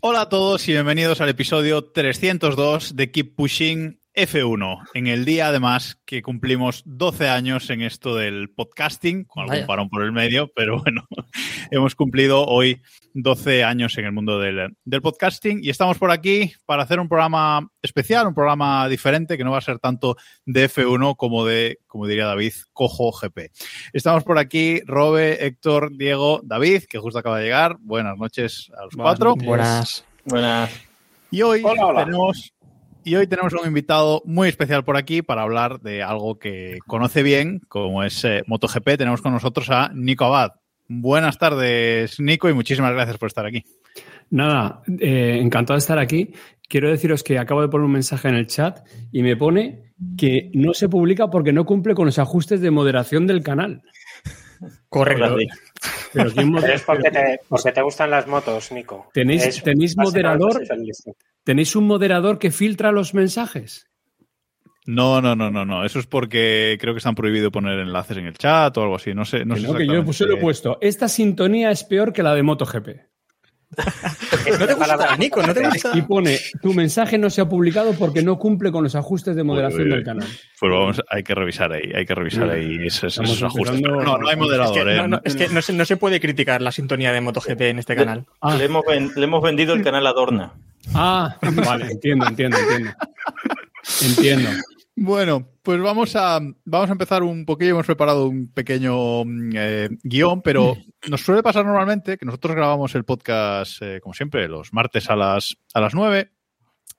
Hola a todos y bienvenidos al episodio 302 de Keep Pushing F1. En el día, además, que cumplimos 12 años en esto del podcasting, con algún Vaya. parón por el medio, pero bueno, hemos cumplido hoy 12 años en el mundo del, del podcasting y estamos por aquí para hacer un programa especial, un programa diferente que no va a ser tanto de F1 como de, como diría David, Cojo GP. Estamos por aquí, Robe, Héctor, Diego, David, que justo acaba de llegar. Buenas noches a los cuatro. Buenas. Buenas. Y hoy Hola, hola. tenemos y hoy tenemos un invitado muy especial por aquí para hablar de algo que conoce bien, como es eh, MotoGP. Tenemos con nosotros a Nico Abad. Buenas tardes, Nico, y muchísimas gracias por estar aquí. Nada, eh, encantado de estar aquí. Quiero deciros que acabo de poner un mensaje en el chat y me pone que no se publica porque no cumple con los ajustes de moderación del canal. Correcto. Pero. Es porque te, porque te gustan las motos, Nico. ¿Tenéis- Es tenéis moderador? ¿Tenéis un moderador que filtra los mensajes? No, no, no, no, no. Eso es porque creo que están prohibido poner enlaces en el chat o algo así. No sé, no Que sé no, que yo se lo he puesto. Esta sintonía es peor que la de MotoGP. ¿No te gusta, Nico? ¿No te gusta? Y pone, tu mensaje no se ha publicado porque no cumple con los ajustes de moderación Uy, uy, uy. del canal. Pues vamos, hay que revisar ahí, hay que revisar ahí esos, ajustes. Pero no, no hay Es moderador. que, ¿eh? no, no, es que no se, no se puede criticar la sintonía de MotoGP en este canal. Ah, Le, hemos ven- le hemos vendido el canal Adorna. ah, vale, entiendo, entiendo, entiendo. Entiendo. Bueno, pues vamos a, vamos a empezar un poquillo. Hemos preparado un pequeño mm, eh, guion, pero nos suele pasar normalmente que nosotros grabamos el podcast, eh, como siempre, los martes a las, a las 9.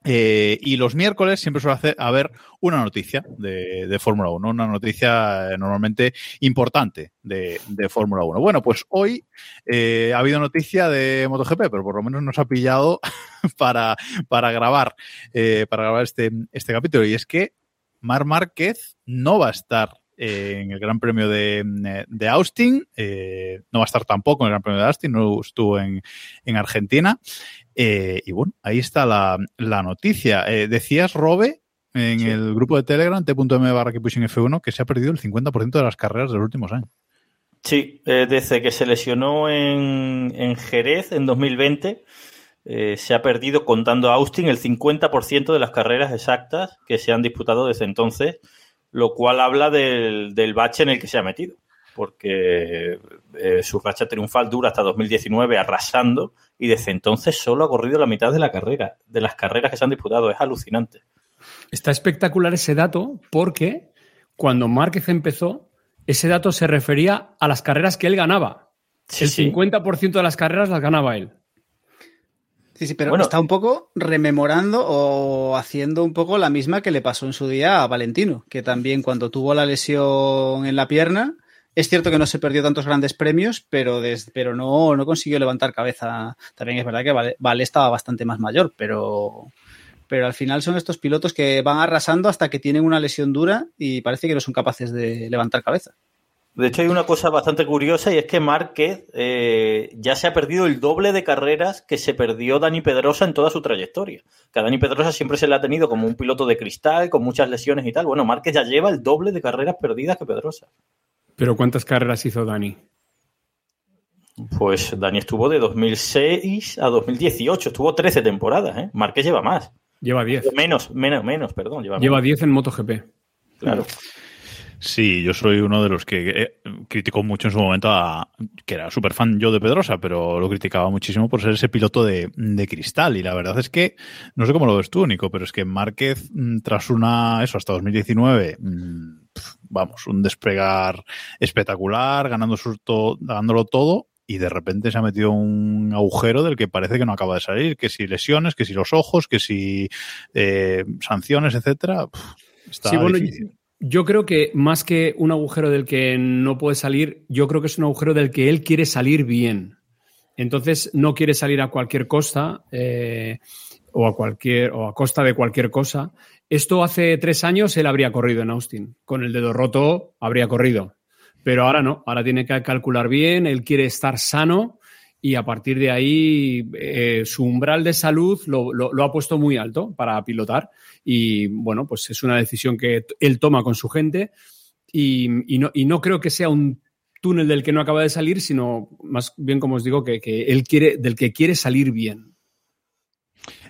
eh, y los miércoles siempre suele hacer, haber una noticia de, de Fórmula 1, una noticia normalmente importante de, de Fórmula 1. Bueno, pues hoy eh, ha habido noticia de MotoGP, pero por lo menos nos ha pillado para, para grabar, eh, para grabar este, este capítulo. Y es que Mar Márquez no va a estar eh, en el Gran Premio de, de Austin, eh, no va a estar tampoco en el Gran Premio de Austin, no estuvo en, en Argentina. Eh, y bueno, ahí está la, la noticia. Eh, decías, Robe, en el grupo de Telegram, t.m barra Pushing F1, que se ha perdido el 50% de las carreras de los últimos años. Sí, desde que se lesionó en, en Jerez en 2020, eh, se ha perdido, contando a Austin, el 50% de las carreras exactas que se han disputado desde entonces, lo cual habla del, del bache en el que se ha metido, porque eh, su racha triunfal dura hasta 2019 arrasando y desde entonces solo ha corrido la mitad de la carrera, de las carreras que se han disputado. Es alucinante. Está espectacular ese dato porque cuando Márquez empezó, ese dato se refería a las carreras que él ganaba. Sí, el sí. 50% de las carreras las ganaba él. Sí, sí, pero Bueno. está un poco rememorando o haciendo un poco la misma que le pasó en su día a Valentino, que también cuando tuvo la lesión en la pierna, es cierto que no se perdió tantos grandes premios, pero, des- pero no, no consiguió levantar cabeza. También es verdad que Vale, Vale estaba bastante más mayor, pero, pero al final son estos pilotos que van arrasando hasta que tienen una lesión dura y parece que no son capaces de levantar cabeza. De hecho, hay una cosa bastante curiosa y es que Márquez eh, ya se ha perdido el doble de carreras que se perdió Dani Pedrosa en toda su trayectoria. Que a Dani Pedrosa siempre se le ha tenido como un piloto de cristal, con muchas lesiones y tal. Bueno, Márquez ya lleva el doble de carreras perdidas que Pedrosa. Pero ¿cuántas carreras hizo Dani? Pues Dani estuvo de 2006 a 2018, estuvo 13 temporadas, ¿eh? Márquez lleva más. Lleva 10. Menos, menos, menos, perdón. Lleva, Lleva menos, 10 en MotoGP. claro. Sí, yo soy uno de los que eh, criticó mucho en su momento a que era súper fan yo de Pedrosa, pero lo criticaba muchísimo por ser ese piloto de, de cristal. Y la verdad es que, no sé cómo lo ves tú, Nico, pero es que Márquez, mm, tras una, eso, hasta 2019, mm, vamos, un despegar espectacular, ganando su to- ganándolo todo, y de repente se ha metido un agujero del que parece que no acaba de salir, que si lesiones, que si los ojos, que si eh, sanciones, etcétera. está Sí, bueno, difícil. Yo creo que más que un agujero del que no puede salir, yo creo que es un agujero del que él quiere salir bien. Entonces no quiere salir a cualquier costa eh, o a cualquier o a costa de cualquier cosa. Esto hace tres años él habría corrido en Austin. Con el dedo roto habría corrido. Pero ahora no, ahora tiene que calcular bien, él quiere estar sano y a partir de ahí eh, su umbral de salud lo, ha puesto muy alto para pilotar y bueno, pues es una decisión que él toma con su gente y, no, y no creo que sea un túnel del que no acaba de salir, sino más bien, como os digo, que, él quiere, del que quiere salir bien.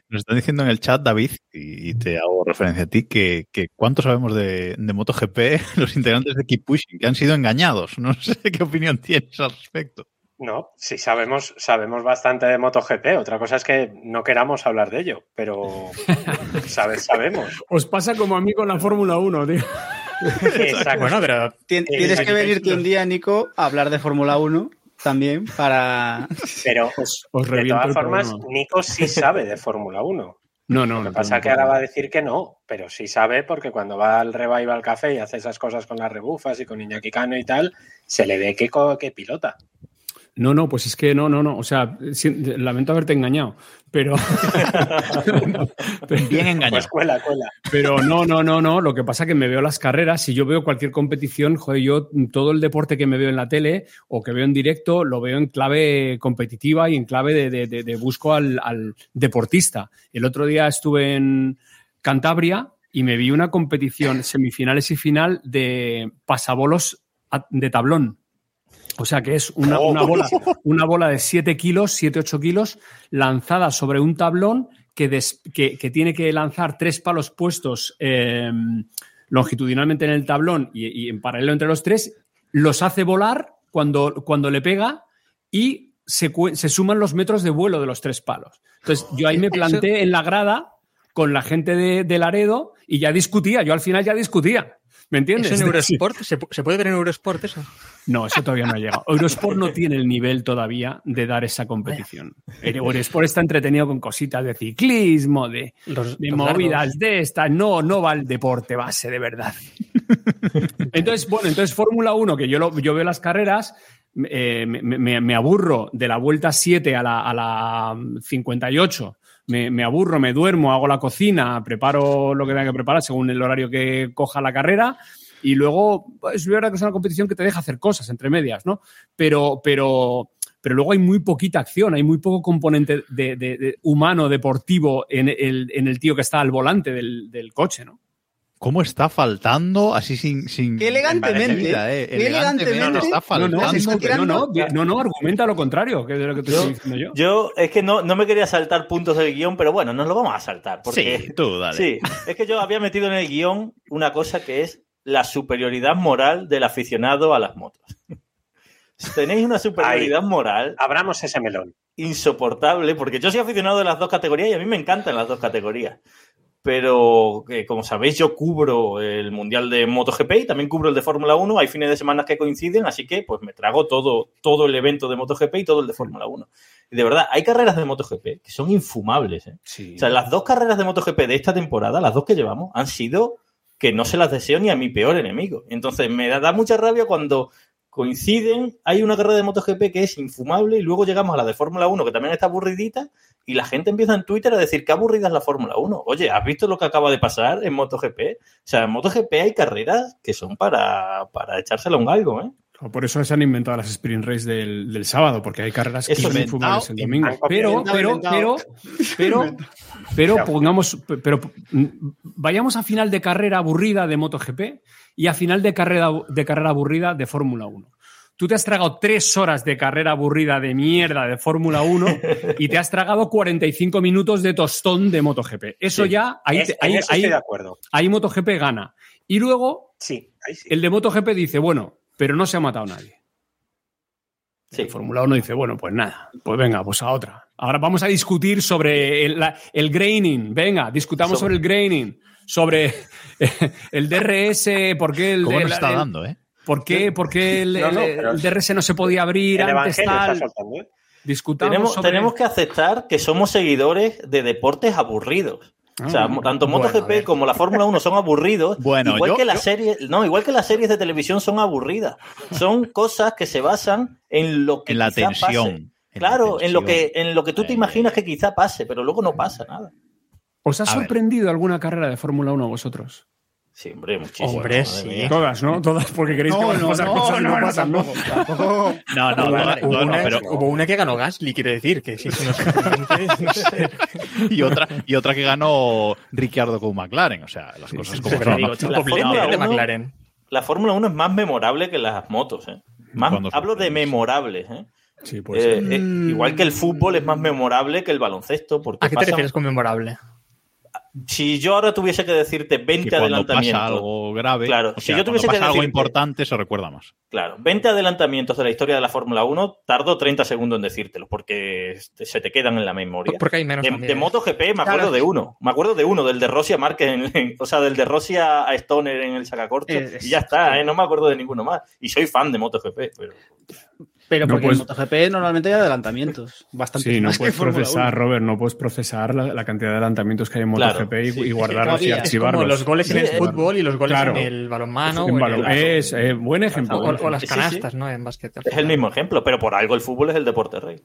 Nos están diciendo en el chat, David, y te hago referencia a ti, que, que cuánto sabemos de, de MotoGP los integrantes de Keep Pushing, que han sido engañados. No sé qué opinión tienes al respecto. No, sí sabemos, sabemos bastante de MotoGP. Otra cosa es que no queramos hablar de ello, pero sabes, sabemos. Os pasa como a mí con la Fórmula 1, tío. Exacto. Bueno, pero Tien- Tienes que venirte un día, Nico, a hablar de Fórmula 1 también para... Pero os- Os de todas formas. Nico sí sabe de Fórmula 1. No, no, Lo que no. pasa no, es que no. ahora va a decir que no, pero sí sabe porque cuando va al Revival Café y hace esas cosas con las rebufas y con Iñaki Cano y tal, se le ve que, que pilota. No, no, pues es que no, no, no. O sea, si- lamento haberte engañado, pero. Bien Pues engañado. cuela, cuela. Pero no, no, no, no. Lo que pasa es que me veo las carreras. Si yo veo cualquier competición, joder, yo todo el deporte que me veo en la tele o que veo en directo, lo veo en clave competitiva y en clave de, de- de- de busco al, al deportista. El otro día estuve en Cantabria y me vi una competición semifinales y final de pasabolos de tablón. O sea que es una, Oh. una bola, una bola de 7 kilos, 7-8 kilos, lanzada sobre un tablón que, des- que- que tiene que lanzar tres palos puestos eh, longitudinalmente en el tablón y, y en paralelo entre los tres, los hace volar cuando, cuando le pega y se, suman los metros de vuelo de los tres palos. Entonces yo ahí me planté en la grada con la gente de, de Laredo y ya discutía, yo al final ya discutía. ¿Me entiendes? ¿eso en Eurosport? ¿Se, pu- se puede ver en Eurosport eso? No, eso todavía no ha llegado. Eurosport no tiene el nivel todavía de dar esa competición. Eurosport está entretenido con cositas de ciclismo, de, Los, de los movidas de estas. No, no va el deporte base, de verdad. Entonces, bueno, entonces Fórmula 1, que yo, lo- yo veo las carreras, eh, me, me- me aburro de la vuelta 7 a la, a la 58. Me, aburro, me duermo, hago la cocina, preparo lo que tenga que preparar según el horario que coja la carrera. Y luego, pues, es verdad que es una competición que te deja hacer cosas entre medias, ¿no? Pero, pero, pero luego hay muy poquita acción, hay muy poco componente de humano, deportivo en el, en el tío que está al volante del, del coche, ¿no? ¿Cómo está faltando así sin... sin Qué elegantemente, vida, eh? qué elegantemente. está No, faltando. no, no, tirando. no, no, no, no, argumenta lo contrario que de lo que te Yo- estoy diciendo yo. Yo es que no, no me quería saltar puntos del guion, pero bueno, nos lo vamos a saltar. Porque, Sí, tú, dale. Sí, es que yo había metido en el guion una cosa que es la superioridad moral del aficionado a las motos. Tenéis una superioridad moral Abramos ese melón. insoportable, porque yo soy aficionado de las dos categorías y a mí me encantan las dos categorías. Pero, eh, como sabéis, yo cubro el Mundial de MotoGP y también cubro el de Fórmula 1. Hay fines de semana que coinciden, así que pues me trago todo, todo el evento de MotoGP y todo el de Fórmula 1. Y de verdad, hay carreras de MotoGP que son infumables. ¿eh? O sea, las dos carreras de MotoGP de esta temporada, las dos que llevamos, han sido que no se las deseo ni a mi peor enemigo. Entonces, me da, da mucha rabia cuando coinciden, hay una carrera de MotoGP que es infumable y luego llegamos a la de Fórmula 1 que también está aburridita y la gente empieza en Twitter a decir qué aburrida es la Fórmula 1. Oye, ¿has visto lo que acaba de pasar en MotoGP? O sea, en MotoGP hay carreras que son para, para echárselo a un galgo, ¿eh? Por eso se han inventado las sprint race del, del sábado, porque hay carreras que Eso son infumables el domingo. Pero, pero, pero, pero, pero pongamos, pero mm, vayamos a final de carrera aburrida de MotoGP y a final de carrera, de carrera aburrida de Fórmula 1. Tú te has tragado tres horas de carrera aburrida de mierda de Fórmula 1 y te has tragado 45 minutos de tostón de MotoGP. Eso Sí. ya, ahí, Es- ahí, eso ahí- de acuerdo. ahí MotoGP gana. Y luego Sí, el de MotoGP dice, bueno, pero no se ha matado nadie. Sí. Fórmula 1 dice, bueno, pues nada, pues venga, pues a otra. Ahora vamos a discutir sobre el, la- el graining. Venga, discutamos sobre, Sobre- el graining, sobre el DRS, por qué el, ¿Cómo el- está el- dando, eh? por qué, por qué el, No, no, el- pero el DRS no se podía abrir El antes tal. ¿eh? Discutamos Tenemos, sobre- tenemos que aceptar que somos seguidores de deportes aburridos. O sea, Ah, tanto bueno, MotoGP ver. como la Fórmula 1 son aburridos. Bueno, igual yo- que las yo- series, no, igual que las series de televisión son aburridas. Son cosas que se basan en lo que En la tensión. pase. en la Claro, en lo que en lo que tú te imaginas que quizá pase, pero luego no pasa nada. ¿Os ha A ver. sorprendido alguna carrera de Fórmula 1 a vosotros? Sí, hombre, muchísimo. Hombre, sí. Todas, ¿no? Todas, porque queréis que van a pasar cosas no, pasan, ¿no? No, no, Hubo no, una, no, hubo no, una- pero hubo una que ganó Gasly, quiero decir, que sí, sí, no sé, no y otra y otra que ganó Ricciardo con McLaren, o sea, las cosas como Pero son. digo, ¿no? chico, La Fórmula de uno- McLaren. La Fórmula 1 es más memorable que las motos, ¿eh? Más, hablo de memorables, ¿eh? Sí, pues. Eh, eh, igual que el fútbol es más memorable que el baloncesto. Porque ¿A qué te pasan- refieres con memorable? Si yo ahora tuviese que decirte 20 que cuando adelantamientos. pasa algo grave, Claro, o si sea, yo tuviese que pasa algo decirte- importante se recuerda más. Claro, 20 adelantamientos de la historia de la Fórmula 1, tardo 30 segundos en decírtelos porque este, se te quedan en la memoria. Porque hay menos De, de ¿eh? MotoGP me acuerdo Claro. de uno. Me acuerdo de uno, del de Rossi a Márquez, en- en- o sea, del de Rossi a, Stoner en el sacacorcho. Eh, y ya está, ¿eh? no me acuerdo de ninguno más. Y soy fan de MotoGP, pero Pero No porque puedes- en MotoGP normalmente hay adelantamientos. Bastante Sí, no más puedes procesar, 1. Robert, no puedes procesar la, la cantidad de adelantamientos que hay en Claro, MotoGP y, sí, y sí, guardarlos y como archivarlos. los goles en el Sí, fútbol y los goles Claro. en el balonmano En o, balón- en el, es eh, buen ejemplo. o- o las Sí, sí. canastas, ¿no? En básquet. es el mismo ejemplo. Pero por algo el fútbol es el deporte rey.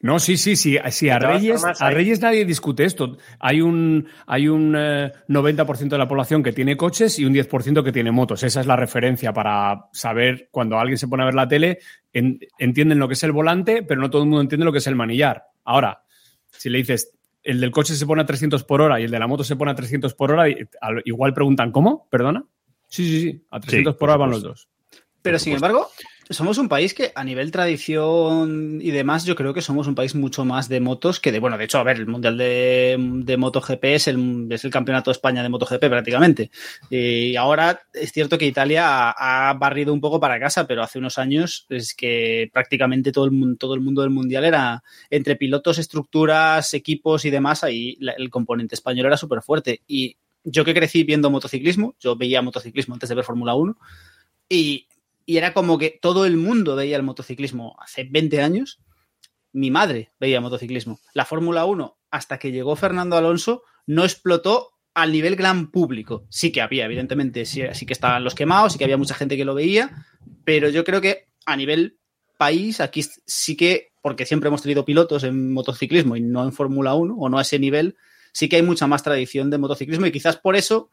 No, sí, sí, sí. sí a Reyes, a Reyes nadie discute esto. Hay un, hay un eh, 90% de la población que tiene coches y un 10% que tiene motos. Esa es la referencia para saber cuando alguien se pone a ver la tele, en- entienden lo que es el volante, pero no todo el mundo entiende lo que es el manillar. Ahora, si le dices, el del coche se pone a 300 por hora y el de la moto se pone a 300 por hora, y- al- igual preguntan, ¿cómo? ¿Perdona? Sí, sí, sí. A 300 por por hora van los dos. Pero sin embargo, somos un país que a nivel tradición y demás, yo creo que somos un país mucho más de motos que de, bueno, de hecho, a ver, el Mundial de, de MotoGP es el, es el Campeonato de España de MotoGP prácticamente. Y ahora es cierto que Italia ha, barrido un poco para casa, pero hace unos años es que prácticamente todo el, todo el mundo del Mundial era entre pilotos, estructuras, equipos y demás, ahí el componente español era súper fuerte. Y yo que crecí viendo motociclismo, yo veía motociclismo antes de ver Fórmula 1, y, y era como que todo el mundo veía el motociclismo hace 20 años. Mi madre veía motociclismo. La Fórmula 1, hasta que llegó Fernando Alonso, no explotó al nivel gran público. Sí que había, evidentemente, sí, sí que estaban los quemados, sí que había mucha gente que lo veía, pero yo creo que a nivel país, aquí sí que, porque siempre hemos tenido pilotos en motociclismo y no en Fórmula 1, o no a ese nivel, sí que hay mucha más tradición de motociclismo y quizás por eso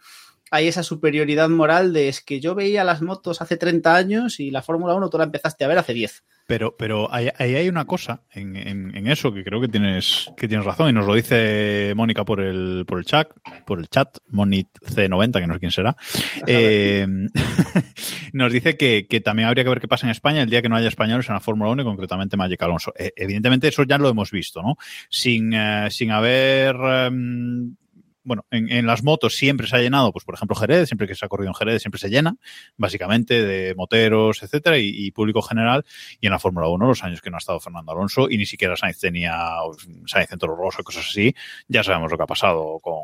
hay esa superioridad moral de es que yo veía las motos hace 30 años y la Fórmula 1 tú la empezaste a ver hace 10. Pero, pero ahí, hay una cosa en, en- en eso que creo que tienes, que tienes razón y nos lo dice Mónica por el, por el chat, por el chat, Monit C90, que no sé quién será. Eh, nos dice que, que también habría que ver qué pasa en España el día que no haya españoles en la Fórmula 1 y concretamente Magic Alonso. Eh, evidentemente eso ya lo hemos visto, ¿no? Sin, eh, sin haber em, bueno, en, en, las motos siempre se ha llenado, pues por ejemplo Jerez, siempre que se ha corrido en Jerez siempre se llena, básicamente de moteros, etcétera, y, y público general. Y en la Fórmula 1, los años que no ha estado Fernando Alonso, y ni siquiera Sainz tenía Sainz en Toro Rosso y cosas así, ya sabemos lo que ha pasado con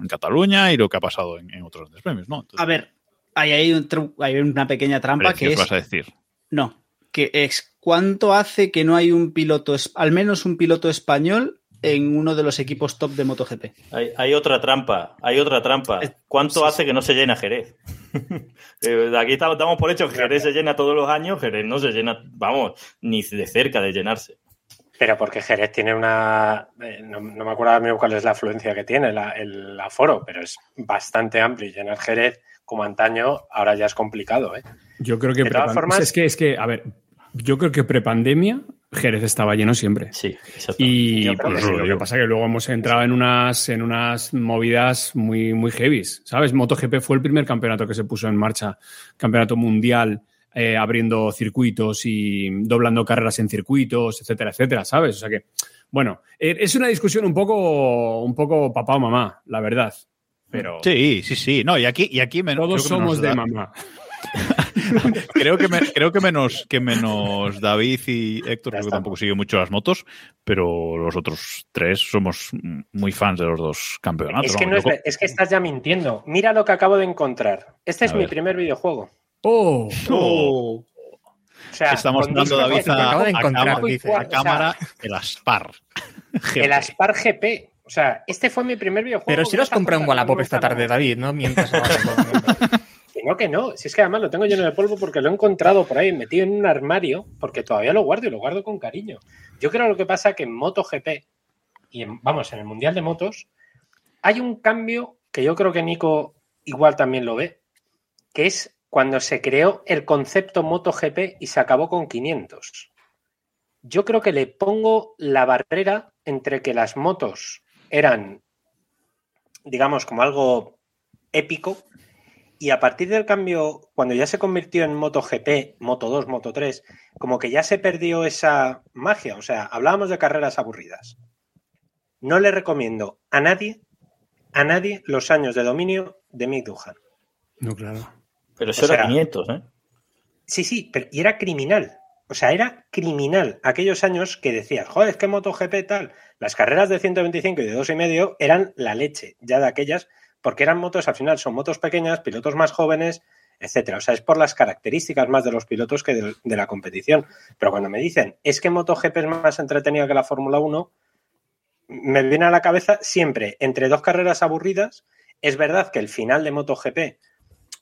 en Cataluña y lo que ha pasado en, en otros grandes premios, ¿no? Entonces, a ver, hay, un hay, una pequeña trampa que es. vas a decir? No, que es cuánto hace que no hay un piloto, al menos un piloto español en uno de los equipos top de MotoGP. Hay, hay otra trampa, hay otra trampa. ¿Cuánto sí, hace que no se llena Jerez? eh, aquí estamos, damos por hecho que Jerez se llena todos los años, Jerez no se llena, vamos, ni de cerca de llenarse. Pero porque Jerez tiene una. Eh, no, no, me acuerdo mismo cuál es la afluencia que tiene, la, el aforo, pero es bastante amplio. Y llenar Jerez como antaño ahora ya es complicado. ¿eh? Yo creo que. De todas formas, es que, es que, a ver, yo creo que prepandemia Jerez estaba lleno siempre. Sí, Y pues, sí, lo que pasa es que luego hemos entrado en unas, en unas movidas muy, muy heavies, ¿sabes? MotoGP fue el primer campeonato que se puso en marcha, campeonato mundial, eh, abriendo circuitos y doblando carreras en circuitos, etcétera, etcétera, ¿sabes? O sea que, bueno, eh, es una discusión un poco, un poco papá o mamá, la verdad. Pero sí, sí, sí. No, y aquí, y aquí menos, todos somos de mamá. creo, que me, creo que menos que menos David y Héctor, creo que tampoco sigue mucho las motos, pero los otros tres somos muy fans de los dos campeonatos. Es que, no es, es, que estás ya mintiendo. Mira lo que acabo de encontrar. Este es mi primer videojuego. Oh, oh. O sea, Estamos dando David a, a, dice. a cámara el Aspar. el Aspar GP. O sea, este fue mi primer videojuego. Pero si lo has comprado en Wallapop esta tarde, David, ¿no? Mientras... No, que no. Si es que además lo tengo lleno de polvo porque lo he encontrado por ahí metido en un armario, porque todavía lo guardo y lo guardo con cariño. Yo creo lo que pasa que en MotoGP y vamos, en el Mundial de Motos, hay un cambio que yo creo que Nico igual también lo ve, que es cuando se creó el concepto MotoGP y se acabó con 500. Yo creo que le pongo la barrera entre que las motos eran, digamos, como algo épico y a partir del cambio, cuando ya se convirtió en MotoGP, Moto 2, Moto 3, como que ya se perdió esa magia. O sea, hablábamos de carreras aburridas. No le recomiendo a nadie, a nadie, los años de dominio de Mick Duhan. No, claro. Pero eso O sea, era 500, ¿eh? Sí, sí, pero y era criminal. O sea, era criminal aquellos años que decías, joder, es que MotoGP tal. Las carreras de 125 y de 2,5 eran la leche ya de aquellas, porque eran motos, al final son motos pequeñas, pilotos más jóvenes, etcétera. O sea, es por las características más de los pilotos que de, de la competición. Pero cuando me dicen, es que MotoGP es más entretenida que la Fórmula 1, me viene a la cabeza siempre entre dos carreras aburridas. Es verdad que el final de MotoGP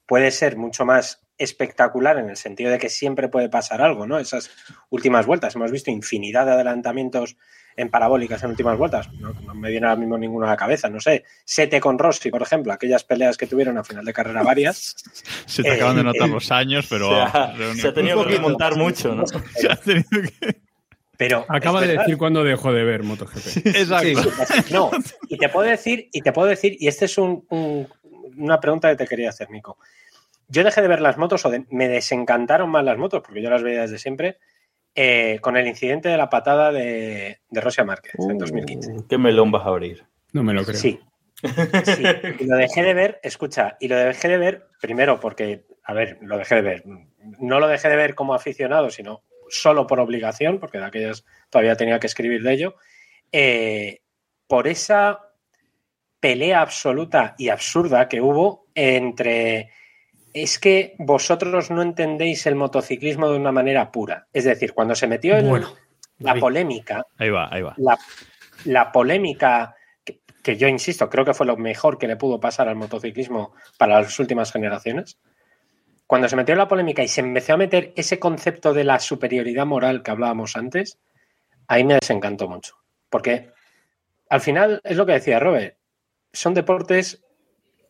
puede ser mucho más espectacular en el sentido de que siempre puede pasar algo, ¿no? Esas últimas vueltas. Hemos visto infinidad de adelantamientos en parabólicas en últimas vueltas. No, no me viene ahora mismo ninguno a la cabeza, no sé. Sete con Rossi, por ejemplo, aquellas peleas que tuvieron a final de carrera varias. Se te Eh, acaban de notar eh, los años, pero. se, ha, se tenido que montar mucho, ¿no? Se ha tenido que- Pero Acaba de decir cuándo dejó de ver MotoGP. Exacto. No, y te puedo decir, y te puedo decir, y esta es un- un- una pregunta que te quería hacer, Nico. Yo dejé de ver las motos, o de- me desencantaron más las motos, porque yo las veía desde siempre, eh, con el incidente de la patada de, de Rosia Márquez en 2015. Uh, ¿Qué melón vas a abrir? No me lo creo. Sí. Sí. Y lo dejé de ver, escucha, y lo dejé de ver primero porque, a ver, lo dejé de ver. No lo dejé de ver como aficionado, sino solo por obligación, porque de aquellas todavía tenía que escribir de ello. eh, por esa pelea absoluta y absurda que hubo entre es que vosotros no entendéis el motociclismo de una manera pura. Es decir, cuando se metió en Bueno, la polémica, Ahí va, ahí va. la, la polémica, que, que yo insisto, creo que fue lo mejor que le pudo pasar al motociclismo para las últimas generaciones. Cuando se metió en la polémica y se empezó a meter ese concepto de la superioridad moral que hablábamos antes, ahí me desencantó mucho. Porque al final es lo que decía Robert, son deportes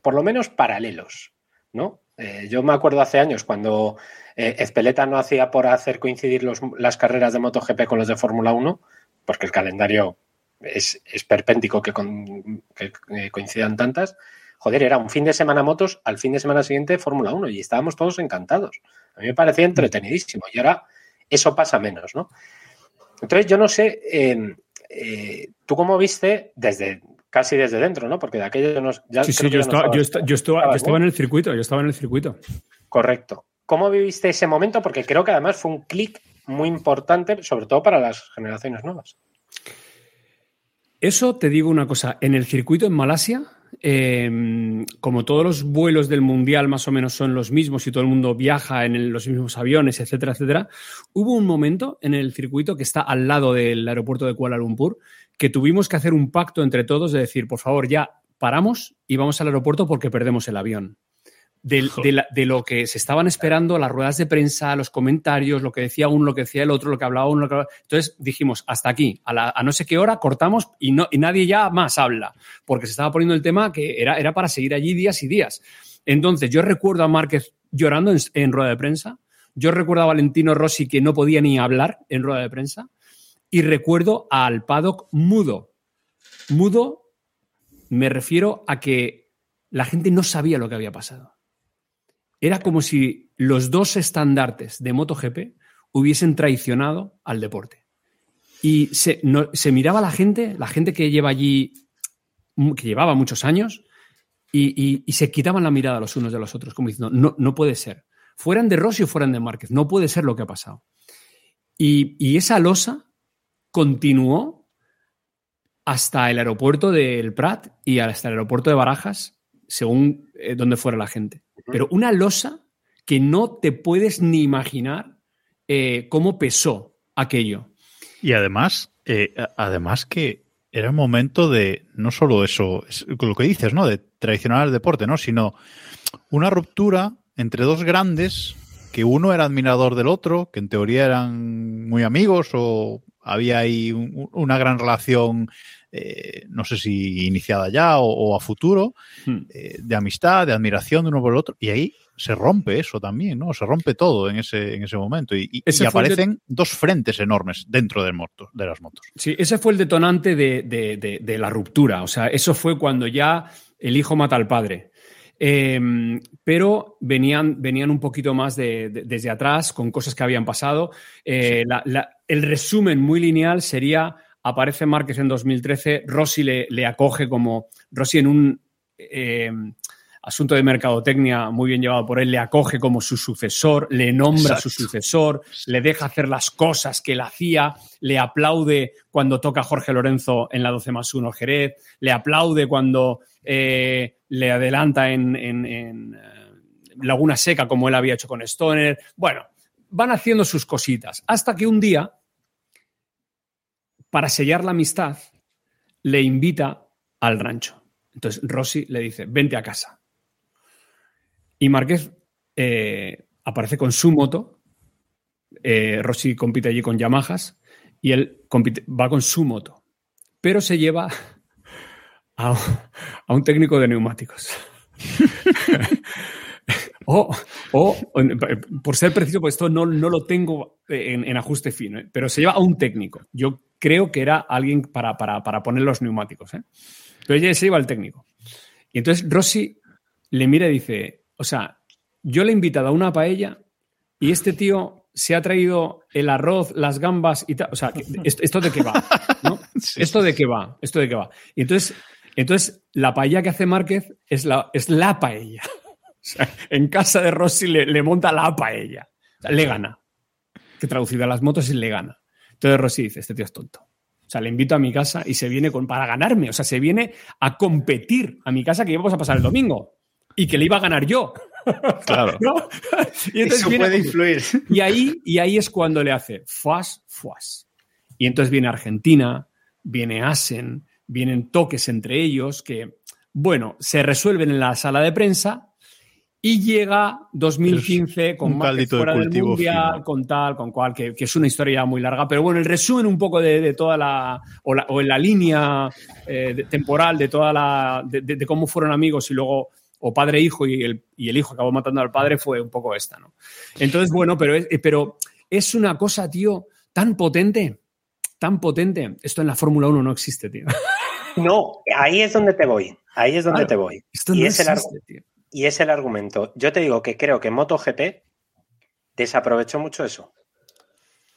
por lo menos paralelos, ¿no? Eh, yo me acuerdo hace años cuando eh, Ezpeleta no hacía por hacer coincidir los- las carreras de MotoGP con los de Fórmula 1, porque el calendario es esperpéntico que, con- que, eh, coincidan tantas. Joder, era un fin de semana motos, al fin de semana siguiente Fórmula 1 y estábamos todos encantados. A mí me parecía entretenidísimo y ahora eso pasa menos, ¿no? Entonces yo no sé, tú cómo viste desde casi desde dentro, ¿no? Porque de aquello no, ya Sí, sí, yo estaba, yo, estaba, yo estaba ¿no? en el circuito, yo estaba en el circuito. Correcto. ¿Cómo viviste ese momento? Porque creo que además fue un clic muy importante, sobre todo para las generaciones nuevas. Eso te digo una cosa, en el circuito en Malasia, eh, como todos los vuelos del Mundial más o menos son los mismos y todo el mundo viaja en el- los mismos aviones, etcétera, etcétera, hubo un momento en el circuito que está al lado del aeropuerto de Kuala Lumpur que tuvimos que hacer un pacto entre todos de decir, por favor, ya paramos y vamos al aeropuerto porque perdemos el avión. De, la- de lo que se estaban esperando, las ruedas de prensa, los comentarios, lo que decía uno, lo que decía el otro, lo que hablaba uno. Lo que hablaba- Entonces dijimos, hasta aquí, a, la- a no sé qué hora cortamos y, no, y nadie ya más habla, porque se estaba poniendo el tema que era, era para seguir allí días y días. Entonces yo recuerdo a Márquez llorando en, en rueda de prensa, yo recuerdo a Valentino Rossi que no podía ni hablar en rueda de prensa y recuerdo al paddock mudo. Mudo me refiero a que la gente no sabía lo que había pasado. Era como si los dos estandartes de MotoGP hubiesen traicionado al deporte. Y se, miraba la gente, la gente que lleva allí, que llevaba muchos años, y, se quitaban la mirada los unos de los otros, como diciendo, no, no puede ser. Fueran de Rossi o fueran de Márquez, no puede ser lo que ha pasado. Y esa losa continuó hasta el aeropuerto del Prat y hasta el aeropuerto de Barajas, según eh, donde fuera la gente. Pero una losa que no te puedes ni imaginar eh, cómo pesó aquello. Y además, eh, además que era un momento de no solo eso, es lo que dices, ¿no? De traicionar el deporte, ¿no? Sino una ruptura entre dos grandes que uno era admirador del otro, que en teoría eran muy amigos o había ahí un- una gran relación, eh, no sé si iniciada ya o, o a futuro, Hmm. eh, de amistad, de admiración de uno por el otro, y ahí se rompe eso también, ¿no? Se rompe todo en ese, en ese momento y, y- Ese y fue el de- aparecen dos frentes enormes dentro del moto, de las motos. Sí, ese fue el detonante de, de- de- de la ruptura. O sea, eso fue cuando ya el hijo mata al padre. Eh, pero venían, venían un poquito más de- de- desde atrás con cosas que habían pasado. Eh, la- la- el resumen muy lineal sería, aparece Márquez en 2013, Rossi le, le acoge como, Rossi en un eh, asunto de mercadotecnia muy bien llevado por él, le acoge como su sucesor, le nombra Exacto. su sucesor, le deja hacer las cosas que él hacía, le aplaude cuando toca a Jorge Lorenzo en la 12 más 1 Jerez, le aplaude cuando eh, le adelanta en, eh, Laguna Seca como él había hecho con Stoner. Bueno, van haciendo sus cositas. Hasta que un día, para sellar la amistad, le invita al rancho. Entonces Rossi le dice, vente a casa. Y Márquez eh, aparece con su moto. Eh, Rossi compite allí con Yamahas y él va con su moto. Pero se lleva a, a un técnico de neumáticos. o, o, por ser preciso, pues esto no, no lo tengo en, en ajuste fino, ¿eh? pero se lleva a un técnico. Yo creo que era alguien para, para, para poner los neumáticos. ¿eh? Pero ella se lleva al técnico. Y entonces Rossi le mira y dice, o sea, yo le he invitado a una paella y este tío se ha traído el arroz, las gambas y tal. O sea, ¿esto, esto de qué va? ¿no? ¿Esto de qué va? ¿Esto de qué va? Y entonces, entonces la paella que hace Márquez es la, es la paella. O sea, en casa de Rossi le, le monta la paella. O sea, le gana. Que traducido a las motos es le gana. Entonces Rossi dice, este tío es tonto. O sea, le invito a mi casa y se viene con, para ganarme. O sea, se viene a competir a mi casa que íbamos a pasar el domingo. Y que le iba a ganar yo. Claro. ¿No? Y entonces Eso viene puede influir. y ahí, y ahí es cuando le hace fuas, fuas. Y entonces viene Argentina, viene Asen, vienen toques entre ellos que, bueno, se resuelven en la sala de prensa y llega 2015 con un Márquez caldito de fuera del mundial, fino. con tal, con cual, que, que es una historia muy larga. Pero bueno, el resumen un poco de, de toda la o, la- o en la línea eh, de- temporal de toda la. De, de- de cómo fueron amigos y luego. O padre e hijo, y el, y el hijo acabó matando al padre, fue un poco esta, ¿no? Entonces, bueno, pero es, eh, pero es una cosa, tío, tan potente, tan potente. Esto en la Fórmula 1 no existe, tío. No, ahí es donde te voy. Ahí es donde Claro, te voy. Y, no es el existe, argu- tío. y es el argumento. Yo te digo que creo que MotoGP desaprovechó mucho eso.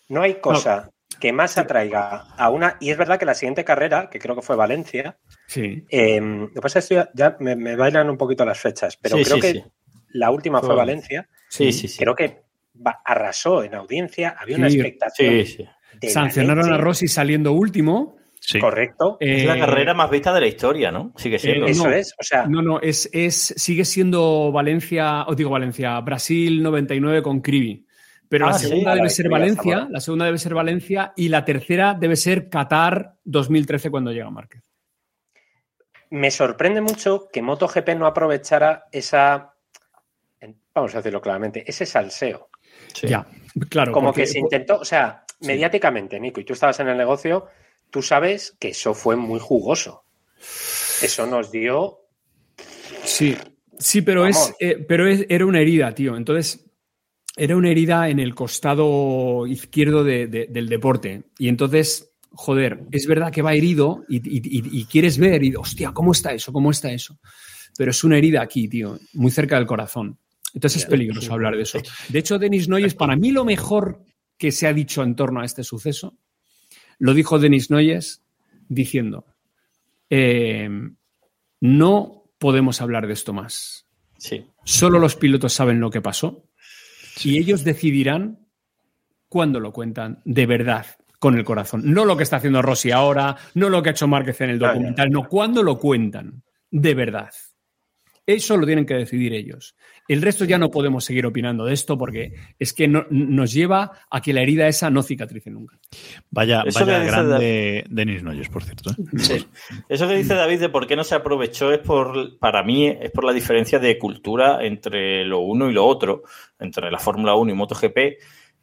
No hay cosa que más atraiga a una. Y es verdad que la siguiente carrera, que creo que fue Valencia, Sí. eh, lo que pasa es que ya, ya me, me bailan un poquito las fechas, pero Sí, creo sí, que sí. la última fue Fue Valencia. Sí, sí, sí. Creo que arrasó en audiencia, había una expectación. Sancionaron a Rossi saliendo último. Sí. Correcto. Es la Eh, carrera más vista de la historia, ¿no? Sigue siendo. eh, Eso no. es, o sea, No, no, es, es, sigue siendo Valencia, os digo Valencia, Brasil 99 con Cribi. Pero Ah, la sí. segunda Ah, debe la ser Valencia, la segunda debe ser Valencia y la tercera debe ser Qatar 2013 cuando llega Márquez. me sorprende mucho que MotoGP no aprovechara esa, vamos a decirlo claramente, ese salseo. Sí. Ya, claro. Como porque- que se intentó, o sea, Sí. mediáticamente, Nico, y tú estabas en el negocio, tú sabes que eso fue muy jugoso. Eso nos dio. Sí, sí, pero, es, eh, pero es- era una herida, tío. Entonces, era una herida en el costado izquierdo de- de- del deporte. Y entonces, joder, es verdad que va herido y, y- y- y quieres ver y, hostia, ¿cómo está eso? ¿Cómo está eso? Pero es una herida aquí, tío, muy cerca del corazón. Entonces es peligroso hablar de eso. De hecho, Denis Noyes, para mí lo mejor que se ha dicho en torno a este suceso, lo dijo Denis Noyes diciendo, eh, no podemos hablar de esto más. Sí. Solo los pilotos saben lo que pasó y ellos decidirán cuándo lo cuentan de verdad, con el corazón. No lo que está haciendo Rossi ahora, no lo que ha hecho Márquez en el documental, no, cuándo lo cuentan de verdad. Eso lo tienen que decidir ellos. El resto ya no podemos seguir opinando de esto porque es que no- nos lleva a que la herida esa no cicatrice nunca. Vaya, Eso vaya grande Denis Noyes, por cierto. ¿eh? Sí. Eso que dice David de por qué no se aprovechó es por, para mí, es por la diferencia de cultura entre lo uno y lo otro, entre la Fórmula 1 y MotoGP.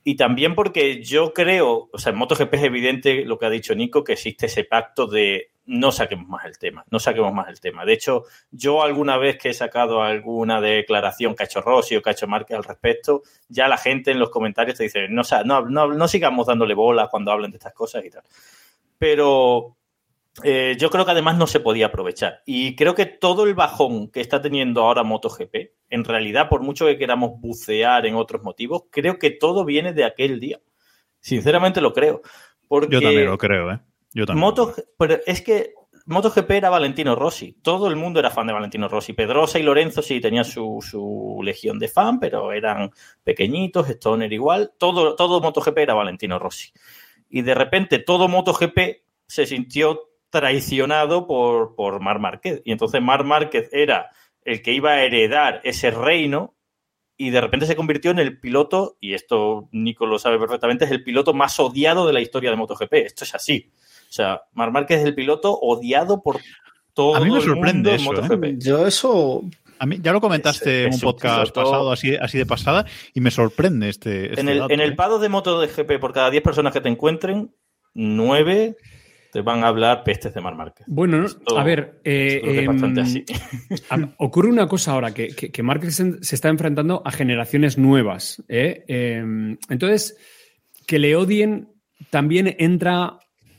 Y también porque yo creo, o sea, en MotoGP es evidente lo que ha dicho Nico, que existe ese pacto de no saquemos más el tema, no saquemos más el tema. De hecho, yo alguna vez que he sacado alguna declaración que ha hecho Rossi o que ha hecho Márquez al respecto, ya la gente en los comentarios te dice, no, no, no, no sigamos dándole bola cuando hablen de estas cosas y tal. Pero eh, yo creo que además no se podía aprovechar. Y creo que todo el bajón que está teniendo ahora MotoGP, en realidad, por mucho que queramos bucear en otros motivos, creo que todo viene de aquel día. Sinceramente lo creo. Porque Yo también lo creo, ¿eh? Moto, pero es que MotoGP era Valentino Rossi. Todo el mundo era fan de Valentino Rossi. Pedrosa y Lorenzo sí tenían su, su legión de fan, pero eran pequeñitos, Stoner igual. Todo, todo MotoGP era Valentino Rossi. Y de repente todo MotoGP se sintió traicionado por, por Mar Márquez. Y entonces Mar Márquez era el que iba a heredar ese reino y de repente se convirtió en el piloto, y esto Nico lo sabe perfectamente, es el piloto más odiado de la historia de MotoGP. Esto es así. O sea, Mar Márquez es el piloto odiado por todo A mí me el mundo en eso, ¿eh? MotoGP. Yo eso. A mí, ya lo comentaste Es- en un podcast piloto- pasado, así, así de pasada, y me sorprende este. este En el, dato, en el ¿eh? pado de MotoGP, por cada 10 personas que te encuentren, 9 te van a hablar pestes de Mar Márquez. Bueno, Esto- a ver, eh, Creo que es bastante em, así. A- Ocurre una cosa ahora, que, que, que Márquez se, se está enfrentando a generaciones nuevas. ¿eh? Eh, entonces, que le odien también entra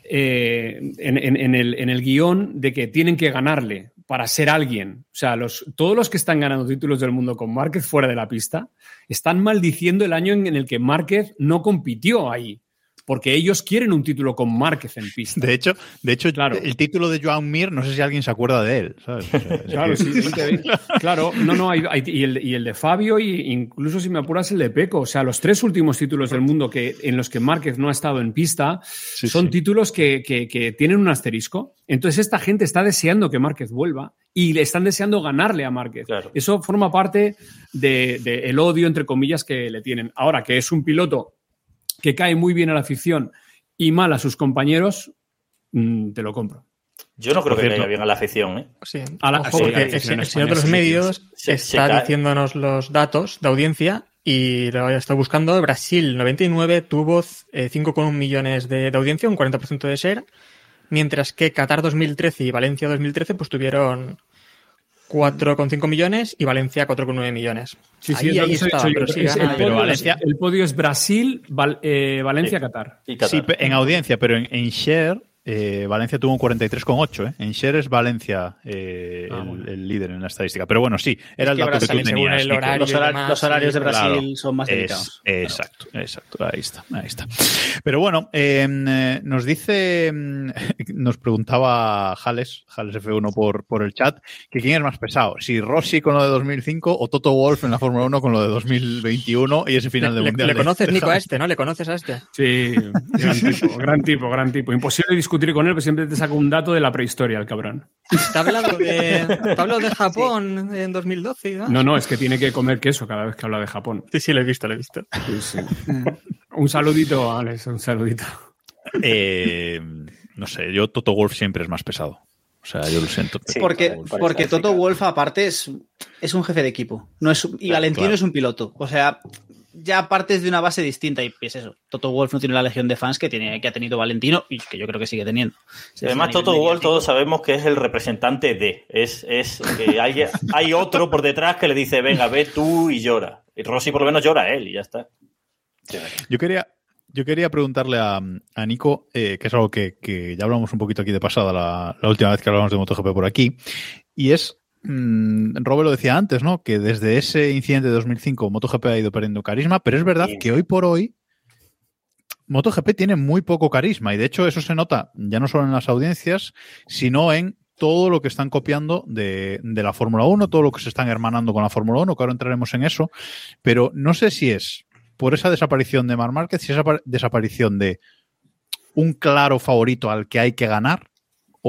eh, en, en- en el, en el guion de que tienen que ganarle para ser alguien. O sea, los, todos los que están ganando títulos del mundo con Márquez fuera de la pista están maldiciendo el año en, el que Márquez no compitió ahí. Porque ellos quieren un título con Márquez en pista. De hecho, de hecho Claro. el título de Joan Mir, no sé si alguien se acuerda de él. ¿sabes? O sea, es Claro, sí, claro, no, no, hay, hay- y, el, y el de Fabio, y incluso si me apuras el de Peco, o sea, los tres últimos títulos del mundo que, en los que Márquez no ha estado en pista son sí. títulos que, que- que tienen un asterisco. Entonces esta gente está deseando que Márquez vuelva y le están deseando ganarle a Márquez. Claro. Eso forma parte del de, el odio, entre comillas, que le tienen. Ahora que es un piloto que cae muy bien a la afición y mal a sus compañeros, mm, te lo compro. Yo no creo Por que cierto. caiga bien a la afición. ¿eh? Sí. A la- Ojo, sí, porque la el, afición el señor de los medios se- se está diciéndonos los datos de audiencia y lo he estado buscando. Brasil 99 tuvo eh, 5,1 millones de, de audiencia, un 40% de share, mientras que Qatar 2013 y Valencia 2013 pues tuvieron 4,5 millones y Valencia 4,9 millones. Sí, sí, ahí, ahí estaba, pero sí es- el, pero podio, Valencia- el podio es Brasil, Val- eh, Valencia, Qatar. Y Qatar. Sí, en audiencia, pero en, en share, eh, Valencia tuvo un 43,8. ¿eh? En share es Valencia eh, Ah, el, bueno. el líder en la estadística. Pero bueno, sí, era el que dato que tú tenías. el horario Los, y hora- demás, los horarios de sí, Brasil Claro. son más Es- delicados. exacto, exacto. Ahí está, ahí está. Pero bueno, eh, eh, nos dice, mm, nos preguntaba Jales, Jales F1 por, por el chat, que quién es más pesado, si Rossi con lo de 2005 o Toto Wolf en la Fórmula 1 con lo de 2021 y ese final Le, de le- mundial. le de- conoces, de Nico, a este, ¿no? Le conoces a este. Sí, gran tipo, gran tipo, gran tipo. Imposible discutir con él, pero siempre te saca un dato de la prehistoria, el cabrón. Está hablando de, está hablando de Japón en 2012 y demás. No, no, es que tiene que comer queso cada vez que habla de Japón. Sí, sí, lo he visto, lo he visto. Sí, sí. Un saludito, Alex, un saludito. Eh, no sé, yo Toto Wolf siempre es más pesado. O sea, yo lo siento. Sí, porque por- por porque. Toto Wolf, aparte, es, es un jefe de equipo. No es, y Claro, Valentino claro. es un piloto. O sea, ya partes de una base distinta. Y es eso. Toto Wolf no tiene la legión de fans que, tiene, que ha tenido Valentino y que yo creo que sigue teniendo. Además, A Toto Wolff mediático. todos sabemos que es el representante de. Es, es que hay, hay otro por detrás que le dice, venga, ve tú y llora. Y Rossi por lo menos llora él y ya está. Yo quería, yo quería preguntarle a, a Nico, eh, que es algo que, que ya hablamos un poquito aquí de pasada la, la última vez que hablamos de MotoGP por aquí, y es, Robert lo decía antes, ¿no? Que desde ese incidente de 2005 MotoGP ha ido perdiendo carisma, pero es verdad Sí. que hoy por hoy MotoGP tiene muy poco carisma y de hecho eso se nota ya no solo en las audiencias, sino en todo lo que están copiando de, de la Fórmula 1, todo lo que se están hermanando con la Fórmula 1, que ahora entraremos en eso, pero no sé si es por esa desaparición de Mar Márquez y esa pa- desaparición de un claro favorito al que hay que ganar,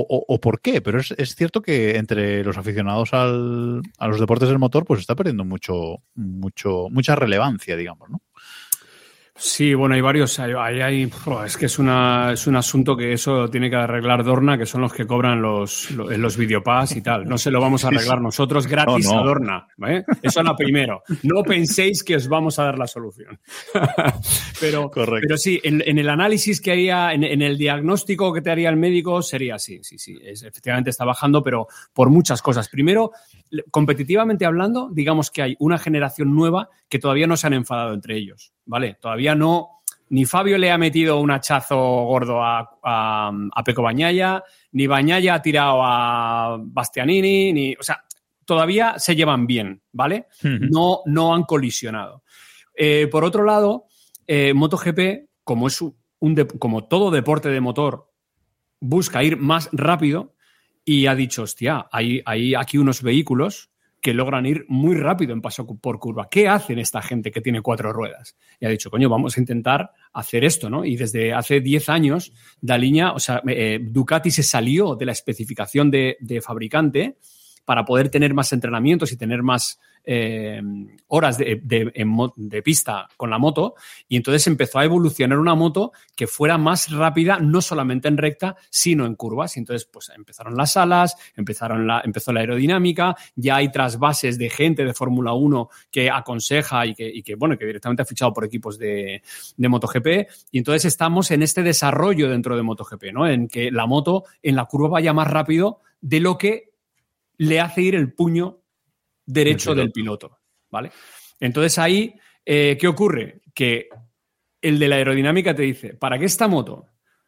o, o- por qué, pero es, es cierto que entre los aficionados al- a los deportes del motor, pues está perdiendo mucho, mucho, mucha relevancia, digamos, ¿no? Sí, bueno, hay varios. Hay, hay- es que es, una, es un asunto que eso tiene que arreglar Dorna, que son los que cobran los, los, los videopass y tal. No se lo vamos a arreglar nosotros gratis No, no. a Dorna. ¿vale? Eso es lo primero. No penséis que os vamos a dar la solución. pero, Correcto. pero sí, en, en el análisis que haría, en, en el diagnóstico que te haría el médico, sería así. Sí, sí. Es, efectivamente está bajando, pero por muchas cosas. Primero, competitivamente hablando, digamos que hay una generación nueva que todavía no se han enfadado entre ellos, ¿vale? Todavía no, ni Fabio le ha metido un hachazo gordo a, a, a Peco Bañaya, ni Bañaya ha tirado a Bastianini, ni, o sea, todavía se llevan bien, ¿vale? No, no han colisionado. Eh, por otro lado, eh, MotoGP, como es un, un de- como todo deporte de motor, busca ir más rápido y ha dicho, hostia, hay, hay aquí unos vehículos que logran ir muy rápido en paso por curva. ¿Qué hacen esta gente que tiene cuatro ruedas? Y ha dicho, coño, vamos a intentar hacer esto, ¿no? Y desde hace 10 años, Daliña, o sea, eh, Ducati se salió de la especificación de, de fabricante para poder tener más entrenamientos y tener más eh, horas de, pista con la moto. Y entonces empezó a evolucionar una moto que fuera más rápida, no solamente en recta, sino en curvas. Y entonces, pues empezaron las alas, empezaron la, empezó la aerodinámica, ya hay trasvases de gente de Fórmula 1 que aconseja y que, y que, bueno, que directamente ha fichado por equipos de, de MotoGP. Y entonces estamos en este desarrollo dentro de MotoGP, ¿no? En que la moto en la curva vaya más rápido de lo que le hace ir el puño derecho El del piloto, ¿vale? Entonces ahí, eh, ¿qué ocurre? Que el de la aerodinámica te dice, para que esta moto